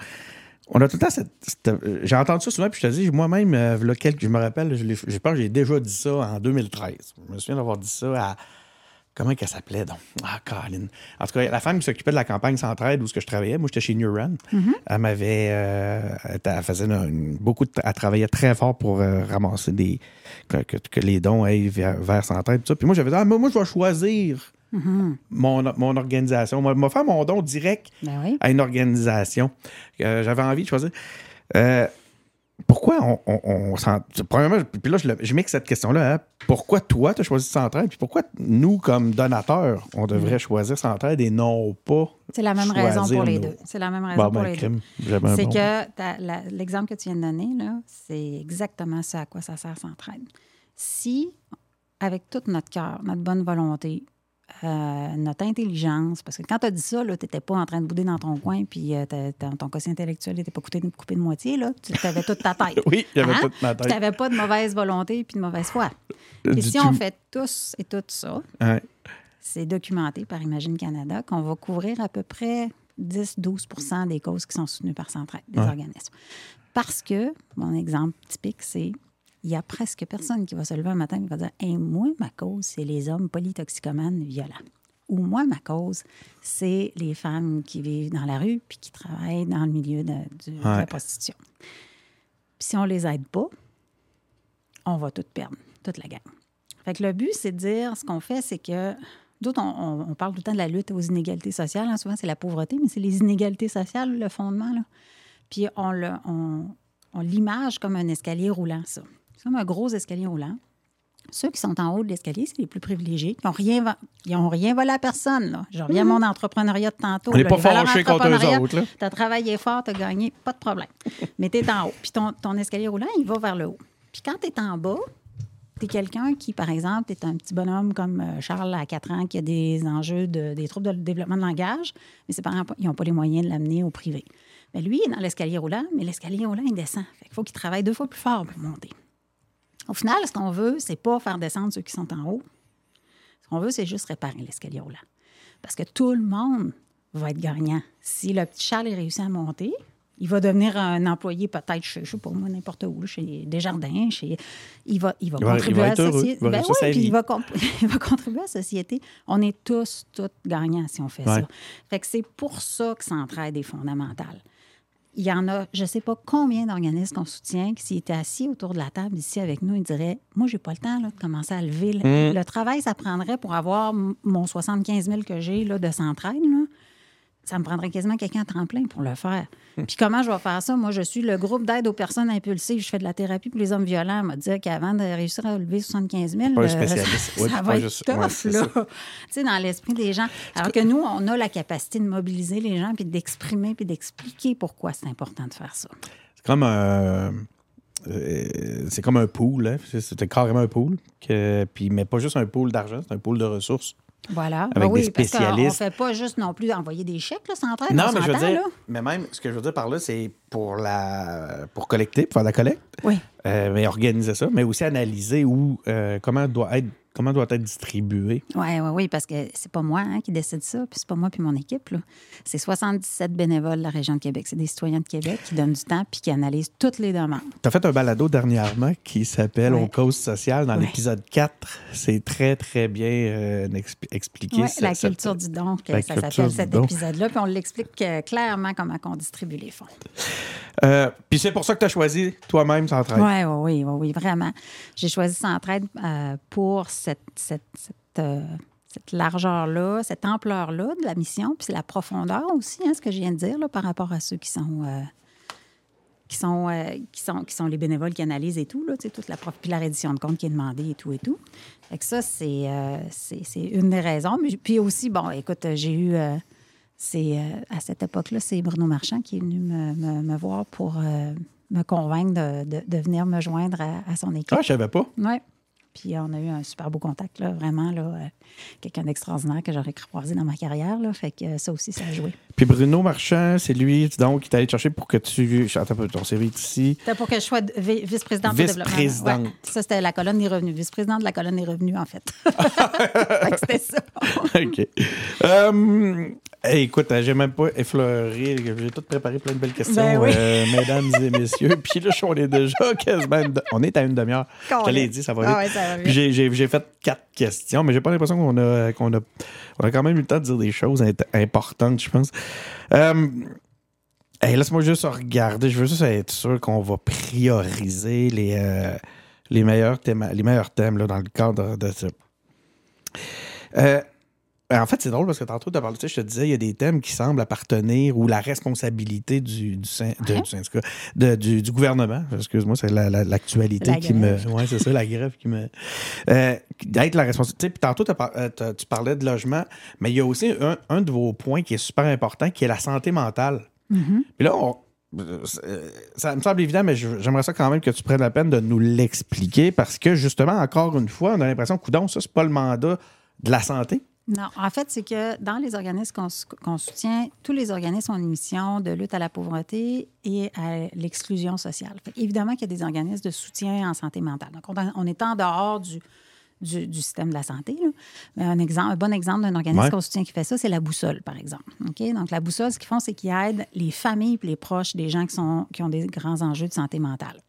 On a tout le temps cette. cette- euh, J'ai entendu ça souvent, puis je te dis, moi-même, euh, quelques- je me rappelle, je, pense que j'ai déjà dit ça en 2013. Je me souviens d'avoir dit ça à Comment qu'elle s'appelait donc? Ah, Colin. En tout cas, la femme qui s'occupait de la campagne Centraide où ce que je travaillais, moi j'étais chez New Run. Elle m'avait. euh, elle, faisait une- beaucoup de. Elle travaillait très fort pour euh, ramasser des. Que, les dons aillent vers, vers Centraide. Tout ça. Puis moi, j'avais dit, ah, moi, moi, je vais choisir mon, mon organisation. Moi, je vais faire mon don direct Ben oui. à une organisation. Euh, J'avais envie de choisir. Euh, pourquoi on, on, on s'en- Premièrement, puis là, je, je mixe cette question-là. hein. Pourquoi toi, tu as choisi Centraide? Puis pourquoi nous, comme donateurs, on devrait choisir Centraide et non pas. C'est la même raison pour les nos- deux. C'est la même raison Bon, pour ben, les deux. crime, C'est bon. que l'exemple que tu viens de donner, c'est exactement ça à quoi ça sert Centraide. Si, avec tout notre cœur, notre bonne volonté, euh, notre intelligence, parce que quand tu as dit ça, tu n'étais pas en train de bouder dans ton coin, puis euh, ton quotient intellectuel n'était pas coupé, coupé de moitié, là. tu avais toute ta tête. Oui, j'avais Hein? toute ma Tu tête. n'avais pas de mauvaise volonté puis de mauvaise foi. Euh, Et si on fait tous et tout ça, Ouais. c'est documenté par Imagine Canada qu'on va couvrir à peu près 10-12 des causes qui sont soutenues par Centraide, des Ouais. organismes. Parce que, mon exemple typique, c'est il y a presque personne qui va se lever un matin et va dire Hey, Moi, ma cause, c'est les hommes polytoxicomanes violents. Ou moi, ma cause, c'est les femmes qui vivent dans la rue puis qui travaillent dans le milieu de, la prostitution. Puis si on les aide pas, on va tout perdre, toute la gang. Fait que le but, c'est de dire, ce qu'on fait, c'est que d'autres, on, parle tout le temps de la lutte aux inégalités sociales. hein. Souvent, c'est la pauvreté, mais c'est les inégalités sociales, le fondement. Là. Puis on, le, on, on l'image comme un escalier roulant, ça. Comme un gros escalier roulant. Ceux qui sont en haut de l'escalier, c'est les plus privilégiés. Ils n'ont rien, vo- ils ont rien volé à personne. Là. Je reviens à mon entrepreneuriat de tantôt. On n'est pas fâchés contre eux autres, là. Tu as travaillé fort, tu as gagné, pas de problème. Mais tu es en haut. Puis ton, ton escalier roulant, il va vers le haut. Puis quand tu es en bas, tu es quelqu'un qui, par exemple, est un petit bonhomme comme euh, Charles à 4 ans qui a des enjeux, de, des troubles de développement de langage, mais ses parents ils n'ont pas les moyens de l'amener au privé. Mais lui, il est dans l'escalier roulant, mais l'escalier roulant, il descend. Fait qu'il faut qu'il travaille deux fois plus fort pour monter. Au final, ce qu'on veut, c'est pas faire descendre ceux qui sont en haut. Ce qu'on veut, c'est juste réparer l'escalier roulant. Parce que tout le monde va être gagnant. Si le petit Charles est réussi à monter, il va devenir un employé peut-être chez, je sais pas moi, n'importe où, là, chez Desjardins, chez... Il va, il va contribuer il va à la société. Ben oui, puis il va, comp- il va contribuer à la société. On est tous, tous gagnants si on fait Ouais. ça. Fait que c'est pour ça que s'entraide est fondamental. Il y en a, je ne sais pas combien d'organismes qu'on soutient, qui s'ils étaient assis autour de la table ici avec nous, ils diraient Moi, j'ai pas le temps là, de commencer à lever. Le, Mm. le travail, ça prendrait pour avoir mon 75 000 que j'ai de centraide. Là. Ça me prendrait quasiment quelqu'un à temps plein pour le faire. Mm. Puis comment je vais faire ça? Moi, je suis le groupe d'aide aux personnes impulsives. Je fais de la thérapie pour les hommes violents. On m'a dit qu'avant de réussir à lever 75 000, Pas un euh, ça Oui, va être juste- tough, ouais, là. Tu sais, dans l'esprit des gens. Alors que nous, on a la capacité de mobiliser les gens, puis d'exprimer, puis d'expliquer pourquoi c'est important de faire ça. C'est comme un. euh, c'est comme un pool, hein. C'est- c'était carrément un pool, que, puis, mais pas juste un pool d'argent, c'est un pool de ressources. Voilà. Avec Ben oui, des parce. On ne fait pas juste non plus envoyer des chèques, là, sans traite. non, on mais je veux dire, là. mais même ce que je veux dire par là, c'est pour la pour collecter, pour faire la collecte, Oui. euh, mais organiser ça, mais aussi analyser où euh, comment doit être comment doit être distribué? Oui, oui, oui, parce que c'est pas moi hein, qui décide ça, puis c'est pas moi puis mon équipe. C'est 77 bénévoles de la région de Québec. C'est des citoyens de Québec qui donnent du temps puis qui analysent toutes les demandes. Tu as fait un balado dernièrement qui s'appelle Ouais. On cause sociale dans Ouais. l'épisode 4. C'est très, très bien euh, expli- expliqué. Oui, ce- la cette- culture du don, que la ça s'appelle cet épisode-là, puis on l'explique euh, clairement comment on distribue les fonds. Euh, Puis c'est pour ça que tu as choisi toi-même Centraide. Oui, oui, oui, oui, oui, vraiment. J'ai choisi Centraide euh, pour cette, cette, cette, euh, cette largeur-là, cette ampleur-là de la mission, puis c'est la profondeur aussi, hein, ce que je viens de dire là, par rapport à ceux qui sont. euh, qui sont, euh, qui, sont, qui sont les bénévoles qui analysent et tout, là, toute la, prof- puis la reddition de compte qui est demandée et tout et tout. Fait que ça, c'est euh, c'est c'est une des raisons. Mais, puis aussi, bon, écoute, j'ai eu... euh, c'est à cette époque-là, c'est Bruno Marchand qui est venu me, me- me voir pour me convaincre de, de- de venir me joindre à, à son équipe. Ah, je savais pas. Ouais. Puis on a eu un super beau contact, là, vraiment, là, euh, quelqu'un d'extraordinaire que j'aurais croisé dans ma carrière. Là, fait que euh, ça aussi, ça a joué. Puis Bruno Marchand, c'est lui donc qui t'a allé te chercher pour que tu. Attends un peu, ton CV est ici. C'était pour que je sois de- vi- vice-présidente du développement. Vice-présidente. Ouais. Ça, c'était la colonne des revenus. Vice-présidente de la colonne des revenus, en fait. C'était ça. OK. Euh, Hey, écoute, j'ai même pas effleuré. J'ai tout préparé plein de belles questions, Ben oui. euh, mesdames et messieurs. Puis là, on est déjà quasiment. de- On est à une demi-heure. Je l'ai dit, ça va vite. Ah ouais, vite. j'ai- fait quatre questions, mais j'ai pas l'impression qu'on a, qu'on a, on a quand même eu le temps de dire des choses importantes, je pense. Euh, hey, Laisse-moi juste regarder. Je veux juste être sûr qu'on va prioriser les, euh, les, meilleurs, thèmes, les meilleurs thèmes là, dans le cadre de ça. Ben, en fait, c'est drôle parce que tantôt, tu as parlé, je te disais, il y a des thèmes qui semblent appartenir ou la responsabilité du, du, syn- de- Ouais. du syndicat, de- du, du gouvernement. Excuse-moi, c'est la- la- l'actualité La qui me. Ouais, c'est ça, la grève qui me. Euh, D'être la responsabilité. Puis tantôt, euh, tu parlais de logement, mais il y a aussi un, un de vos points qui est super important, qui est la santé mentale. Mhm. Puis là, on- euh, ça me semble évident, mais j'aimerais ça quand même que tu prennes la peine de nous l'expliquer parce que justement, encore une fois, on a l'impression que, ça, c'est pas le mandat de la santé. Non, en fait, c'est que dans les organismes qu'on soutient, tous les organismes ont une mission de lutte à la pauvreté et à l'exclusion sociale. Fait évidemment qu'il y a des organismes de soutien en santé mentale. Donc, on, on est en dehors du, du, du système de la santé. là. Un, exemple, un bon exemple d'un organisme Ouais. qu'on soutient qui fait ça, c'est la boussole, par exemple. Donc, la boussole, ce qu'ils font, c'est qu'ils aident les familles et les proches des gens qui, sont, qui ont des grands enjeux de santé mentale.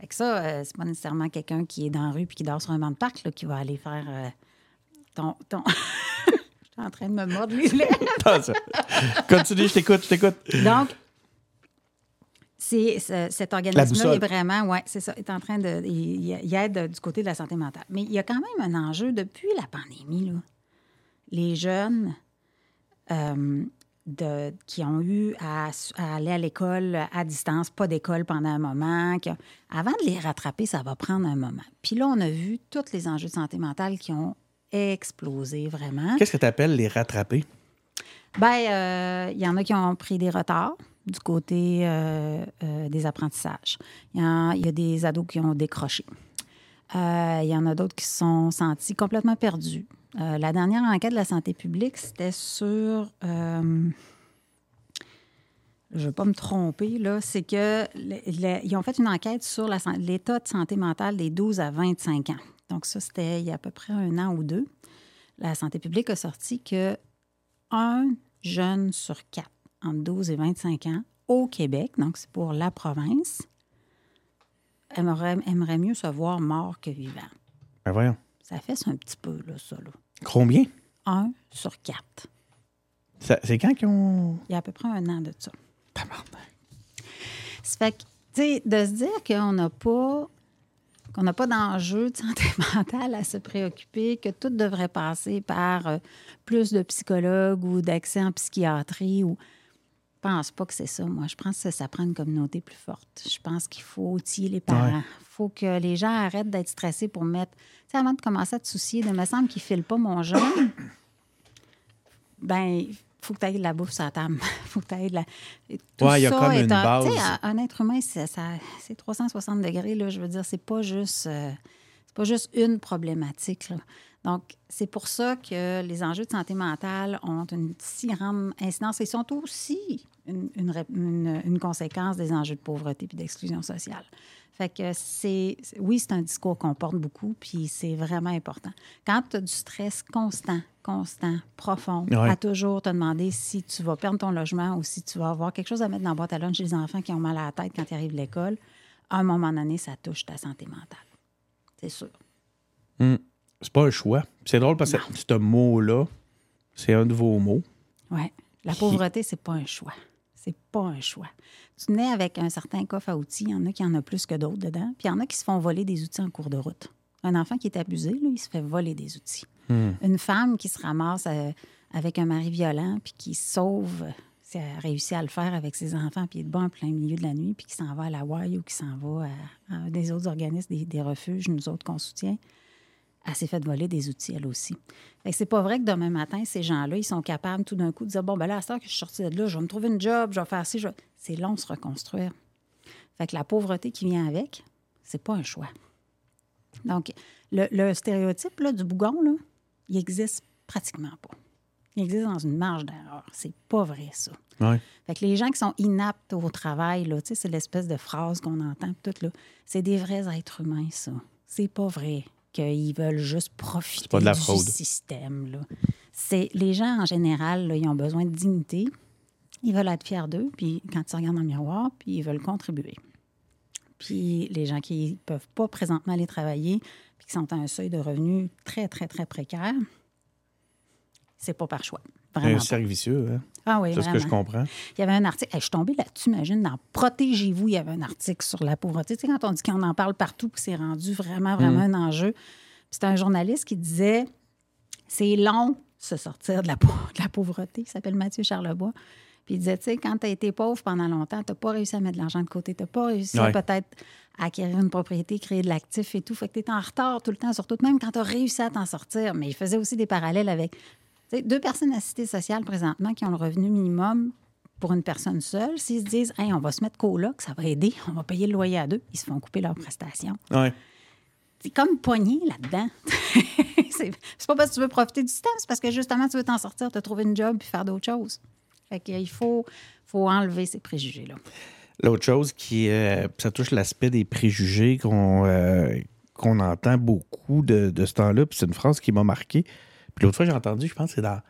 Fait que ça, euh, c'est pas nécessairement quelqu'un qui est dans la rue puis qui dort sur un banc de parc là, qui va aller faire euh, ton. ton... Je suis en train de me mordre les lèvres. Continue, je t'écoute, je t'écoute. Donc, c'est, c'est- cet organisme-là est vraiment, ouais, c'est ça, est en train de. Il, il aide du côté de la santé mentale. Mais il y a quand même un enjeu depuis la pandémie, là. Les jeunes euh, de, qui ont eu à, à aller à l'école à distance, pas d'école pendant un moment, qui avant de les rattraper, ça va prendre un moment. Puis là, on a vu tous les enjeux de santé mentale qui ont explosé vraiment. Qu'est-ce que tu appelles les rattraper? Ben, euh, il y en a qui ont pris des retards du côté euh, euh, des apprentissages. Il y, il y a des ados qui ont décroché. Euh, il y en a d'autres qui se sont sentis complètement perdus. Euh, la dernière enquête de la santé publique, c'était sur. euh, je ne veux pas me tromper, là, c'est que le- le- ils ont fait une enquête sur l'état de santé mentale des 12 à 25 ans. Donc, ça, c'était il y a à peu près un an ou deux. La santé publique a sorti que un jeune sur quatre entre 12 et 25 ans au Québec, donc c'est pour la province, aimerait, aimerait mieux se voir mort que vivant. Ben voyons. Ça fait un petit peu, là, ça. Là. Combien? Un sur quatre. C'est quand qu'ils ont. Il y a à peu près un an de ça. Tabarnak. Ça fait que, tu sais, de se dire qu'on n'a pas qu'on n'a pas d'enjeu de santé mentale à se préoccuper, que tout devrait passer par euh, plus de psychologues ou d'accès en psychiatrie ou je pense pas que c'est ça. Moi, je pense que ça prend une communauté plus forte. Je pense qu'il faut outiller les parents. Il Ouais. faut que les gens arrêtent d'être stressés pour mettre. Tu sais, avant de commencer à te soucier de me semble qu'il ne file pas mon jeune, ben, faut que tu aies de la bouffe sur la table. faut que tu de la. Tout Ouais, il y a comme une un- base. tu sais, un- un être humain, c'est ça- c'est 360 degrés. Là, je veux dire, c'est pas juste. euh, c'est pas juste une problématique. là. Donc, c'est pour ça que les enjeux de santé mentale ont une si grande incidence et sont aussi une, une ré- une- une conséquence des enjeux de pauvreté et d'exclusion sociale. Fait que c'est- Oui, c'est un discours qu'on porte beaucoup, puis c'est vraiment important. Quand tu as du stress constant, constant, profond, Ouais. à toujours te demander si tu vas perdre ton logement ou si tu vas avoir quelque chose à mettre dans la boîte à lunch chez les enfants qui ont mal à la tête quand ils arrivent de l'école, à un moment donné, ça touche ta santé mentale. C'est sûr. C'est pas un choix. C'est drôle parce que ce mot-là, c'est un de vos mots. Oui. La pauvreté, c'est pas un choix. C'est pas un choix. Tu nais avec un certain coffre à outils. Il y en a qui en a plus que d'autres dedans. Puis il y en a qui se font voler des outils en cours de route. Un enfant qui est abusé, là, il se fait voler des outils. Une femme qui se ramasse euh, avec un mari violent puis qui sauve, si elle a réussi à le faire avec ses enfants, puis il est debout en plein milieu de la nuit, puis qui s'en va à la Hawaï ou qui s'en va à, à des autres organismes, des, des refuges, nous autres qu'on soutient, elle s'est fait voler des outils, elle aussi. Fait que c'est pas vrai que demain matin, ces gens-là, ils sont capables tout d'un coup de dire Bon, ben là, à heure que je suis sortie de là, je vais me trouver une job, je vais faire ci. Je... vais- C'est long de se reconstruire. Fait que la pauvreté qui vient avec, c'est pas un choix. Donc, le, le stéréotype là, du bougon, là, il existe pratiquement pas. Il existe dans une marge d'erreur. C'est pas vrai, ça. Ouais. Fait que les gens qui sont inaptes au travail, là, c'est l'espèce de phrase qu'on entend, tout, là. C'est des vrais êtres humains, ça. C'est pas vrai qu'ils veulent juste profiter pas de la du fraude. système, là. C'est les gens, en général, là, ils ont besoin de dignité. Ils veulent être fiers d'eux, puis quand ils se regardent dans le miroir, puis ils veulent contribuer. Puis les gens qui ne peuvent pas présentement aller travailler, puis qui sont à un seuil de revenus très, très, très précaire, c'est pas par choix. C'est Vraiment. un cercle vicieux, hein? Ah oui, C'est ce que je comprends. Il y avait un article, hey, je suis tombée là-dessus, imagine, dans Protégez-vous, il y avait un article sur la pauvreté. Tu sais, quand on dit qu'on en parle partout, puis c'est rendu vraiment, vraiment un enjeu. C'était un journaliste qui disait c'est long se sortir de la, de la pauvreté. Il s'appelle Mathieu Charlebois. Puis il disait, tu sais, quand tu as été pauvre pendant longtemps, tu n'as pas réussi à mettre de l'argent de côté, tu n'as pas réussi à peut-être acquérir une propriété, créer de l'actif et tout. Fait que tu es en retard tout le temps, surtout même quand tu as réussi à t'en sortir. Mais il faisait aussi des parallèles avec deux personnes assistées sociales présentement qui ont le revenu minimum pour une personne seule. S'ils se disent, hey, on va se mettre coloc, ça va aider, on va payer le loyer à deux, ils se font couper leurs prestations. Ouais. C'est comme pogné là-dedans. c'est pas parce que tu veux profiter du système, c'est parce que justement, tu veux t'en sortir, te trouver une job puis faire d'autres choses. Fait qu'il faut, faut enlever ces préjugés-là. L'autre chose qui euh, ça touche l'aspect des préjugés qu'on euh, qu'on entend beaucoup de, de ce temps-là. Puis c'est une phrase qui m'a marqué. Puis l'autre fois, j'ai entendu, je pense que c'est dans.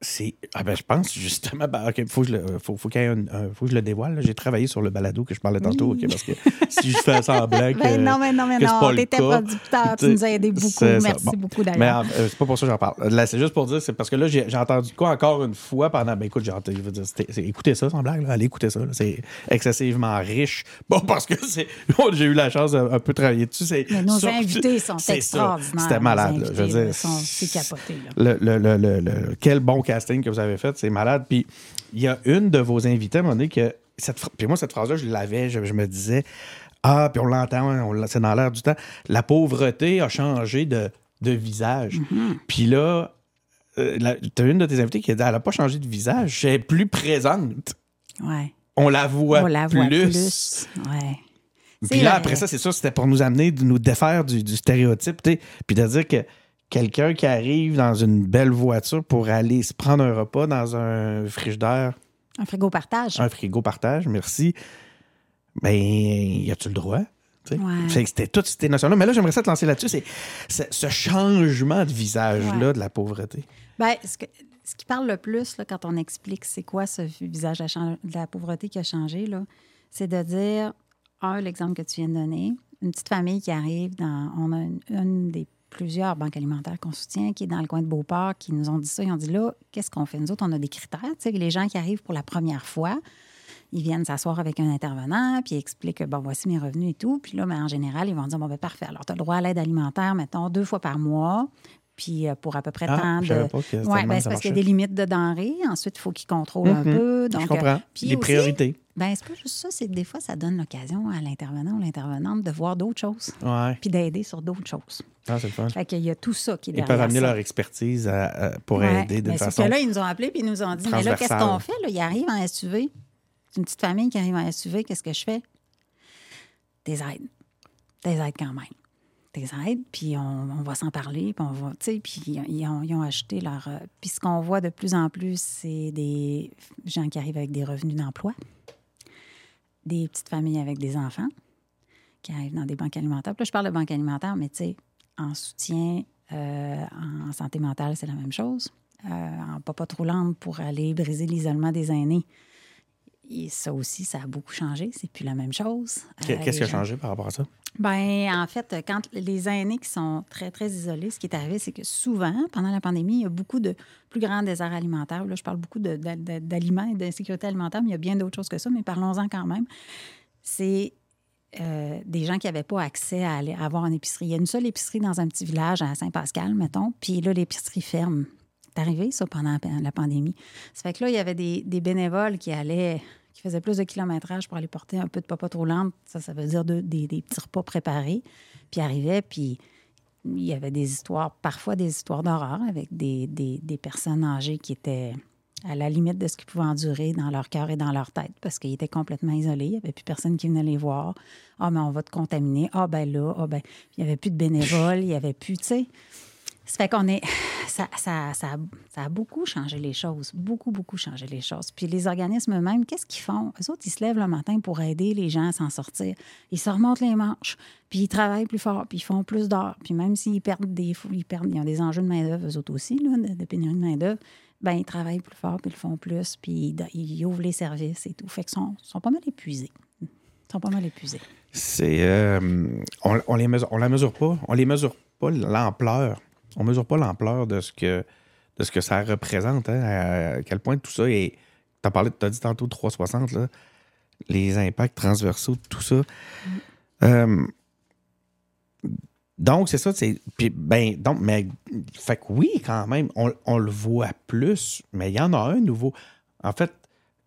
C'est. Ah ben, je pense justement. ben, faut que je le, faut, un- un- faut que je le dévoile. J'ai travaillé sur le balado que je parlais tantôt. Parce que si je fais semblant que. Ben non, mais non, mais non, t'étais producteur, tu nous as aidé beaucoup. Merci Bon. beaucoup Mais d'ailleurs. euh, c'est pas pour ça que j'en parle. Là, c'est juste pour dire, c'est parce que là, j'ai j'ai entendu quoi encore une fois pendant. Ben écoute, j'ai entendu- écoutez ça sans blague, là. allez écouter ça. C'est excessivement riche. Bon, parce que c'est. bon, j'ai eu la chance de un peu travailler dessus. c'est- Mais nos invités sont extraordinaires. C'était malade, là. Je veux dire. C'est capoté. Là. Le- le- le- quel bon casting que vous avez fait, c'est malade. Puis il y a une de vos invités à un moment donné que. Cette, puis moi, cette phrase-là, je l'avais, je, je me disais, ah, puis on l'entend, hein, c'est dans l'air du temps. La pauvreté a changé de, de visage. Puis là, tu as une de tes invités qui a dit, elle n'a pas changé de visage, elle est plus présente. Ouais. On la voit, On la voit plus. plus. Ouais. Puis là, vrai. après ça, c'est sûr, c'était pour nous amener, de nous défaire du, du stéréotype, puis de dire que quelqu'un qui arrive dans une belle voiture pour aller se prendre un repas dans un frigidaire, Un frigo partage. un frigo partage, merci, ben, y a-tu le droit? Ouais. C'était toutes ces notions-là. Mais là, j'aimerais ça te lancer là-dessus. C'est c'est ce changement de visage-là Ouais. de la pauvreté. Ben, ce, que- ce qui parle le plus là, quand on explique c'est quoi ce visage de la pauvreté qui a changé, là, c'est de dire, un, l'exemple que tu viens de donner, une petite famille qui arrive dans. On a une, une des plusieurs banques alimentaires qu'on soutient qui est dans le coin de Beauport, qui nous ont dit ça. Ils ont dit là, qu'est-ce qu'on fait? Nous autres, on a des critères. Tu les gens qui arrivent pour la première fois, ils viennent s'asseoir avec un intervenant, puis ils expliquent, bon, voici mes revenus et tout. Puis là, ben, en général, ils vont dire, bon, ben, parfait. Alors, tu as le droit à l'aide alimentaire, mettons, deux fois par mois, puis euh, pour à peu près Ah, tant de. Oui, ben, c'est parce qu'il y a des limites de denrées. Ensuite, il faut qu'ils contrôlent un Mhm. peu. Donc, je comprends. euh, puis Les aussi, priorités. Ben, c'est pas juste ça, c'est que des fois, ça donne l'occasion à l'intervenant ou l'intervenante de voir d'autres choses, Ouais. puis d'aider sur d'autres choses. Ah, c'est le fun. Fait qu'il y a tout ça qui est Ils derrière peuvent amener ça. leur expertise à- à- pour Ouais, aider d'une mais façon. que là, ils nous ont appelés puis ils nous ont dit Mais là, qu'est-ce qu'on fait? Là? Ils arrivent en SUV. C'est une petite famille qui arrive en SUV. Qu'est-ce que je fais? Des aides. Des aides quand même. Des aides, puis on, va s'en parler, puis on va. Tu sais, puis ils ont, acheté leur. euh, Puis ce qu'on voit de plus en plus, c'est des gens qui arrivent avec des revenus d'emploi, des petites familles avec des enfants qui arrivent dans des banques alimentaires. Puis là, je parle de banques alimentaires, mais tu sais, en soutien, euh, en santé mentale, c'est la même chose. Euh, en papa trop lente pour aller briser l'isolement des aînés. Et ça aussi, ça a beaucoup changé. C'est plus la même chose. Euh, Qu'est-ce qui a changé par rapport à ça? ben, en fait, quand les aînés qui sont très, très isolés, ce qui est arrivé, c'est que souvent, pendant la pandémie, il y a beaucoup de plus grands déserts alimentaires. Là, je parle beaucoup d'aliments et d'insécurité alimentaire, mais il y a bien d'autres choses que ça, mais parlons-en quand même. C'est euh, des gens qui n'avaient pas accès à, aller, avoir une épicerie. Il y a une seule épicerie dans un petit village à Saint-Pascal, mettons, puis là, l'épicerie ferme. C'est arrivé, ça, pendant la- la pandémie. Ça fait que là, il y avait des, des bénévoles qui allaient, qui plus de kilométrage pour aller porter un peu de papa trop. Ça, ça veut dire de- des, des petits repas préparés. Puis ils arrivaient, puis il y avait des histoires, parfois des histoires d'horreur avec des personnes âgées qui étaient à la limite de ce qu'ils pouvaient endurer dans leur cœur et dans leur tête parce qu'ils étaient complètement isolés. Il n'y avait plus personne qui venait les voir. Ah, mais on va te contaminer. Ah, ben là, ah, ben. Il n'y avait plus de bénévoles, il n'y avait plus, tu sais. Ça fait qu'on est. Ça, ça, ça, a, beaucoup changé les choses. Beaucoup, beaucoup changé les choses. Puis les organismes eux-mêmes, qu'est-ce qu'ils font? Eux autres, ils se lèvent le matin pour aider les gens à s'en sortir. Ils se remontent les manches, puis ils travaillent plus fort, puis ils font plus d'heures. Puis même s'ils perdent des. Ils, perdent, ils ont des enjeux de main-d'œuvre, eux autres aussi, là, de, de pénurie de main-d'œuvre ben ils travaillent plus fort, puis ils font plus, puis ils, ouvrent les services et tout. Fait qu'ils sont, sont pas mal épuisés. Ils sont pas mal épuisés. C'est. Euh, on, on, les mesure, on la mesure pas. On les mesure pas l'ampleur. On mesure pas l'ampleur de ce que de ce que ça représente, hein, à, quel point tout ça est. Tu as parlé, as dit tantôt 360, là, les impacts transversaux, tout ça. Euh, donc, c'est ça, c'est. Puis, ben, donc, mais. Fait que oui, quand même, on, on, le voit plus, mais il y en a un nouveau. En fait,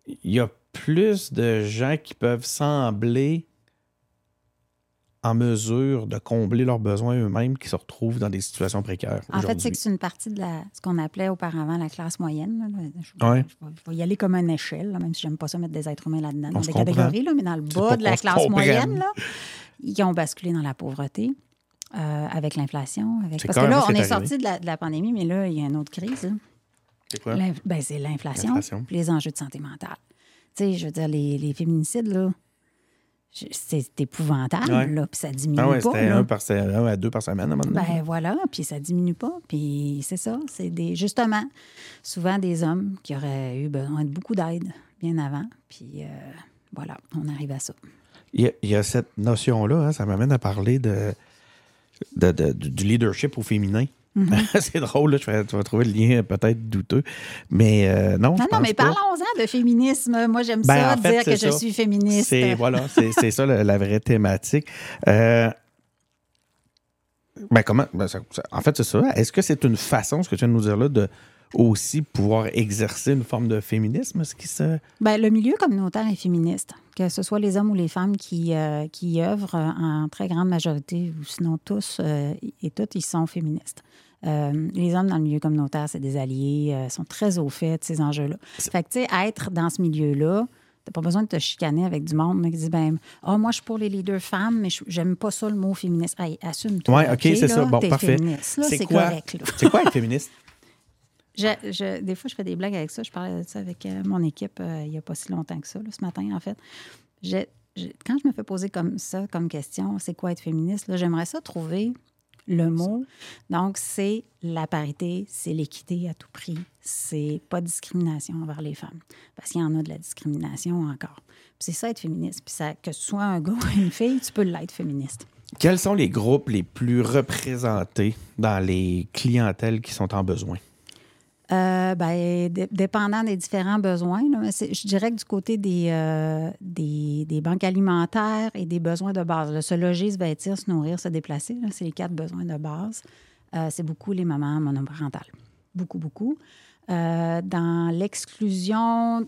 il y a plus de gens qui peuvent sembler en mesure de combler leurs besoins eux-mêmes qui se retrouvent dans des situations précaires. En fait, c'est que c'est une partie de la, ce qu'on appelait auparavant la classe moyenne. Je, ouais. je, vais y aller comme une échelle, même si j'aime pas ça mettre des êtres humains là-dedans, dans des catégories, là, mais dans le bas de la classe moyenne, là, ils ont basculé dans la pauvreté. Euh, avec l'inflation. Avec... Parce que là, on est, sorti de la, de la, pandémie, mais là, il y a une autre crise. C'est quoi? Ben, c'est l'inflation, les enjeux de santé mentale. Tu sais, je veux dire, les, les féminicides, là, c'est épouvantable, là, puis ça diminue ah ouais, pas. C'était un, par, un à deux par semaine, à un moment donné. Ben voilà, puis ça diminue pas. Puis c'est ça, c'est des, justement, souvent des hommes qui auraient eu besoin de beaucoup d'aide bien avant. Puis euh, voilà, on arrive à ça. Il y a, il y a cette notion-là, hein, ça m'amène à parler de, de, de, du leadership au féminin. Mm-hmm. c'est drôle, là, tu vas trouver le lien peut-être douteux. Mais euh, non. Non, non, mais parlons-en de féminisme. Moi, j'aime ben, ça, dire que je suis féministe. C'est, voilà, c'est, ça la, vraie thématique. Euh, ben, comment. Ben, en fait, c'est ça. Est-ce que c'est une façon, ce que tu viens de nous dire là, de aussi pouvoir exercer une forme de féminisme? Ce qui se... le milieu communautaire est féministe. Que ce soit les hommes ou les femmes qui, euh, qui œuvrent en très grande majorité, ou sinon tous et toutes, ils sont féministes. Euh, les hommes dans le milieu communautaire, c'est des alliés, euh, sont très au fait de ces enjeux-là. Fait que, tu sais, être dans ce milieu-là, t'as pas besoin de te chicaner avec du monde qui dit ben oh, moi je suis pour les leaders femmes mais j'aime pas ça le mot féministe assume toi ouais ok, c'est ça bon parfait c'est correct c'est quoi être féministe? Je, des fois je fais des blagues avec ça je parlais de ça avec euh, mon équipe il y a pas si longtemps que ça ce matin en fait quand je me fais poser comme ça comme question c'est quoi être féministe j'aimerais ça trouver le mot. Donc, c'est la parité, c'est l'équité à tout prix. C'est pas de discrimination envers les femmes. Parce qu'il y en a de la discrimination encore. c'est ça être féministe. Puis ça, que ce soit un gars ou une fille, tu peux l'être féministe. Quels sont les groupes les plus représentés dans les clientèles qui sont en besoin? Euh, ben, dépendant des différents besoins, je dirais que du côté euh, des, des, banques alimentaires et des besoins de base, se loger, se vêtir, se nourrir, se déplacer, c'est les quatre besoins de base. Euh, c'est beaucoup les mamans monoparentales. Beaucoup, beaucoup. Dans l'exclusion,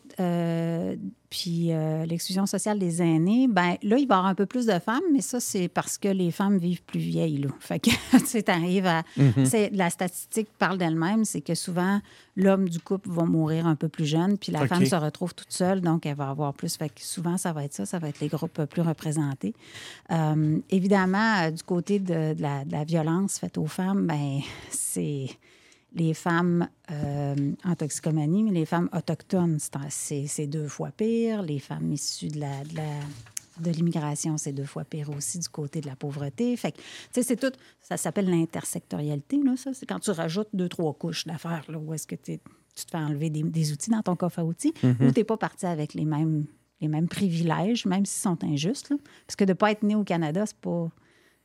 puis l'exclusion sociale des aînés, ben là, il va y avoir un peu plus de femmes, mais ça, c'est parce que les femmes vivent plus vieilles. Là. Fait que, tu arrives à... Mm-hmm. La statistique parle d'elle-même, c'est que souvent, l'homme du couple va mourir un peu plus jeune, puis la femme se retrouve toute seule, donc elle va avoir plus. Fait que souvent, ça va être ça, ça va être les groupes plus représentés. Euh, évidemment, du côté de, la, de, la, violence faite aux femmes, ben c'est les femmes euh, en toxicomanie, mais les femmes autochtones, c'est deux fois pire. Les femmes issues de la, de l'immigration, c'est deux fois pire aussi du côté de la pauvreté. Fait que, tu sais, c'est tout, ça s'appelle l'intersectorialité, là, ça. C'est quand tu rajoutes deux, trois couches d'affaires, là, où est-ce que tu te fais enlever des, outils dans ton coffre à outils, mm-hmm. ou tu n'es pas parti avec les mêmes, les mêmes privilèges, même s'ils sont injustes, Parce que de ne pas être né au Canada, c'est pas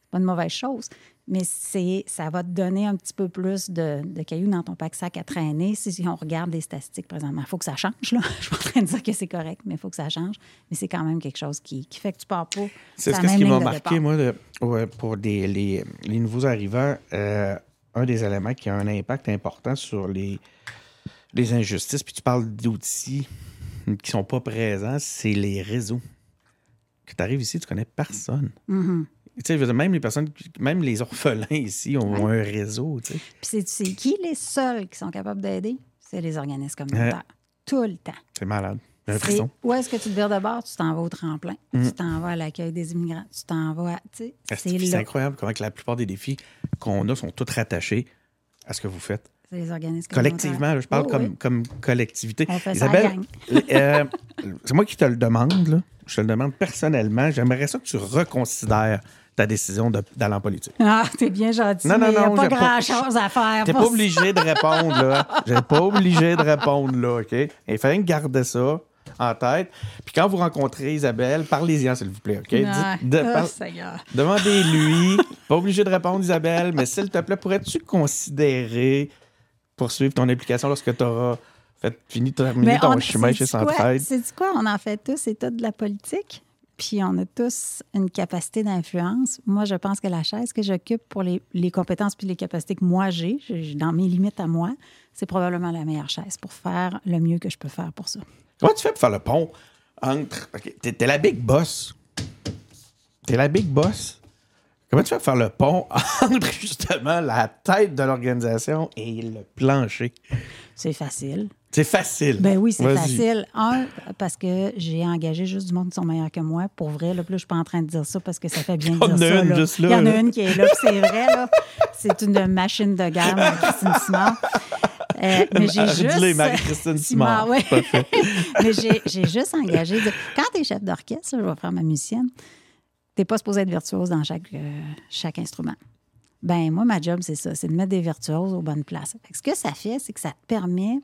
pas une mauvaise chose, mais c'est ça va te donner un petit peu plus de, cailloux dans ton pack-sac à traîner si on regarde les statistiques présentement. Il faut que ça change, là. Je suis pas en train de dire que c'est correct, mais il faut que ça change. Mais c'est quand même quelque chose qui, fait que tu pars pas. C'est ce, qui m'a marqué, moi, pour des, les, nouveaux arrivants. Euh, un des éléments qui a un impact important sur les, les injustices, puis tu parles d'outils qui sont pas présents, c'est les réseaux. Que tu arrives ici, tu connais personne. Mm-hmm. Tu sais, même les personnes, même les orphelins ici ont un réseau. Tu sais. Puis c'est qui les seuls qui sont capables d'aider? C'est les organismes communautaires. Tout le temps. C'est malade. Où est-ce que tu te vires de bord? Tu t'en vas au tremplin. Mm. Tu t'en vas à l'accueil des immigrants. Tu t'en vas à. C'est incroyable comment que la plupart des défis qu'on a sont tous rattachés à ce que vous faites? C'est les organismes Collectivement, là, je parle Oui, comme, oui. comme collectivité. On fait Isabelle, euh, c'est moi qui te le demande, là. je te le demande personnellement. J'aimerais ça que tu reconsidères ta décision d'aller en politique. Ah, t'es bien gentil. Non, non, mais il n'y a non, pas grand-chose à faire. T'es pas obligé de répondre, là. J'ai pas obligé de répondre, là, OK? Il fallait garder ça en tête. Puis quand vous rencontrez Isabelle, parlez-y, s'il vous plaît, OK? Dites- de- Ah. Demandez-lui. pas obligé de répondre, Isabelle, mais s'il te plaît, pourrais-tu considérer poursuivre ton implication lorsque tu auras fait, fini de terminer ton on- chemin chez? Centraide? Sais-tu quoi? On en fait tous et toutes de la politique. Puis on a tous une capacité d'influence. Moi, je pense que la chaise que j'occupe pour les, les compétences puis les capacités que moi j'ai, dans mes limites à moi, c'est probablement la meilleure chaise pour faire le mieux que je peux faire pour ça. Comment tu fais pour faire le pont entre. T'es la big boss. T'es la big boss. Comment tu fais pour faire le pont entre justement la tête de l'organisation et le plancher? C'est facile. C'est facile. Ben oui, c'est facile. Un, parce que j'ai engagé juste du monde qui sont meilleurs que moi. Pour vrai, là, là, je suis pas en train de dire ça parce que ça fait bien Il y en dire a ça. une là. juste là, Il y en a une qui est là, c'est vrai, là. C'est une machine de guerre, Marie-Christine Simard. Euh, mais j'ai juste... Marie-Christine Simard. Parfait. mais j'ai juste engagé... de- Quand tu es chef d'orchestre, je vais faire ma musicienne, tu pas supposé être virtuose dans chaque, euh, chaque instrument. Ben moi, ma job, c'est ça, c'est de mettre des virtuoses aux bonnes places. Fait que ce que ça fait, c'est que ça te permet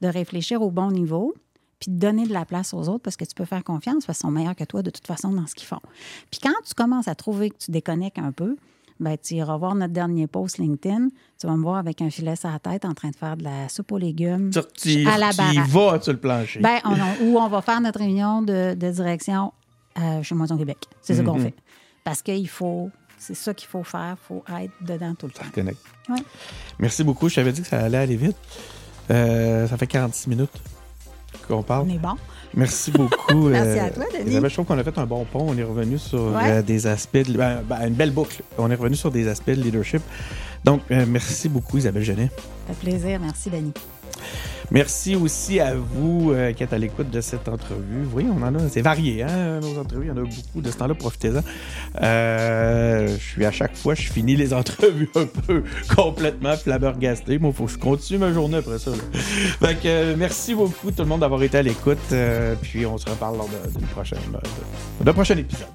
de réfléchir au bon niveau, puis de donner de la place aux autres parce que tu peux faire confiance parce qu'ils sont meilleurs que toi de toute façon dans ce qu'ils font. Puis quand tu commences à trouver que tu déconnectes un peu, ben, tu iras voir notre dernier post LinkedIn, tu vas me voir avec un filet sur la tête en train de faire de la soupe aux légumes Tu, tu- à la tu vas sur le plancher. Ben, on, on- ou on va faire notre réunion de, de direction euh, chez Moison Québec. C'est ça qu'on Mhm. fait. Parce qu'il faut, c'est ça qu'il faut faire, il faut être dedans tout le temps. Ouais. Merci beaucoup. Je t'avais dit que ça allait aller vite. Euh, ça fait 46 minutes qu'on parle. On est bon. Merci beaucoup. Merci euh, à toi, Denis. Isabelle, je trouve qu'on a fait un bon pont. On est revenu sur Ouais. euh, des aspects, de, ben, ben, une belle boucle. On est revenu sur des aspects de leadership. Donc, merci beaucoup, Isabelle Genet. Ça fait plaisir. Merci, Denis. Merci aussi à vous euh, qui êtes à l'écoute de cette entrevue. Oui, on en a, c'est varié, hein, nos entrevues. Il y en a beaucoup de ce temps-là, profitez-en. Euh, je suis à chaque fois, je finis les entrevues un peu complètement flabbergasté. Moi, il faut que je continue ma journée après ça. Fait que, euh, merci beaucoup tout le monde d'avoir été à l'écoute. euh, puis on se reparle lors d'une prochaine, de- d'un prochain épisode.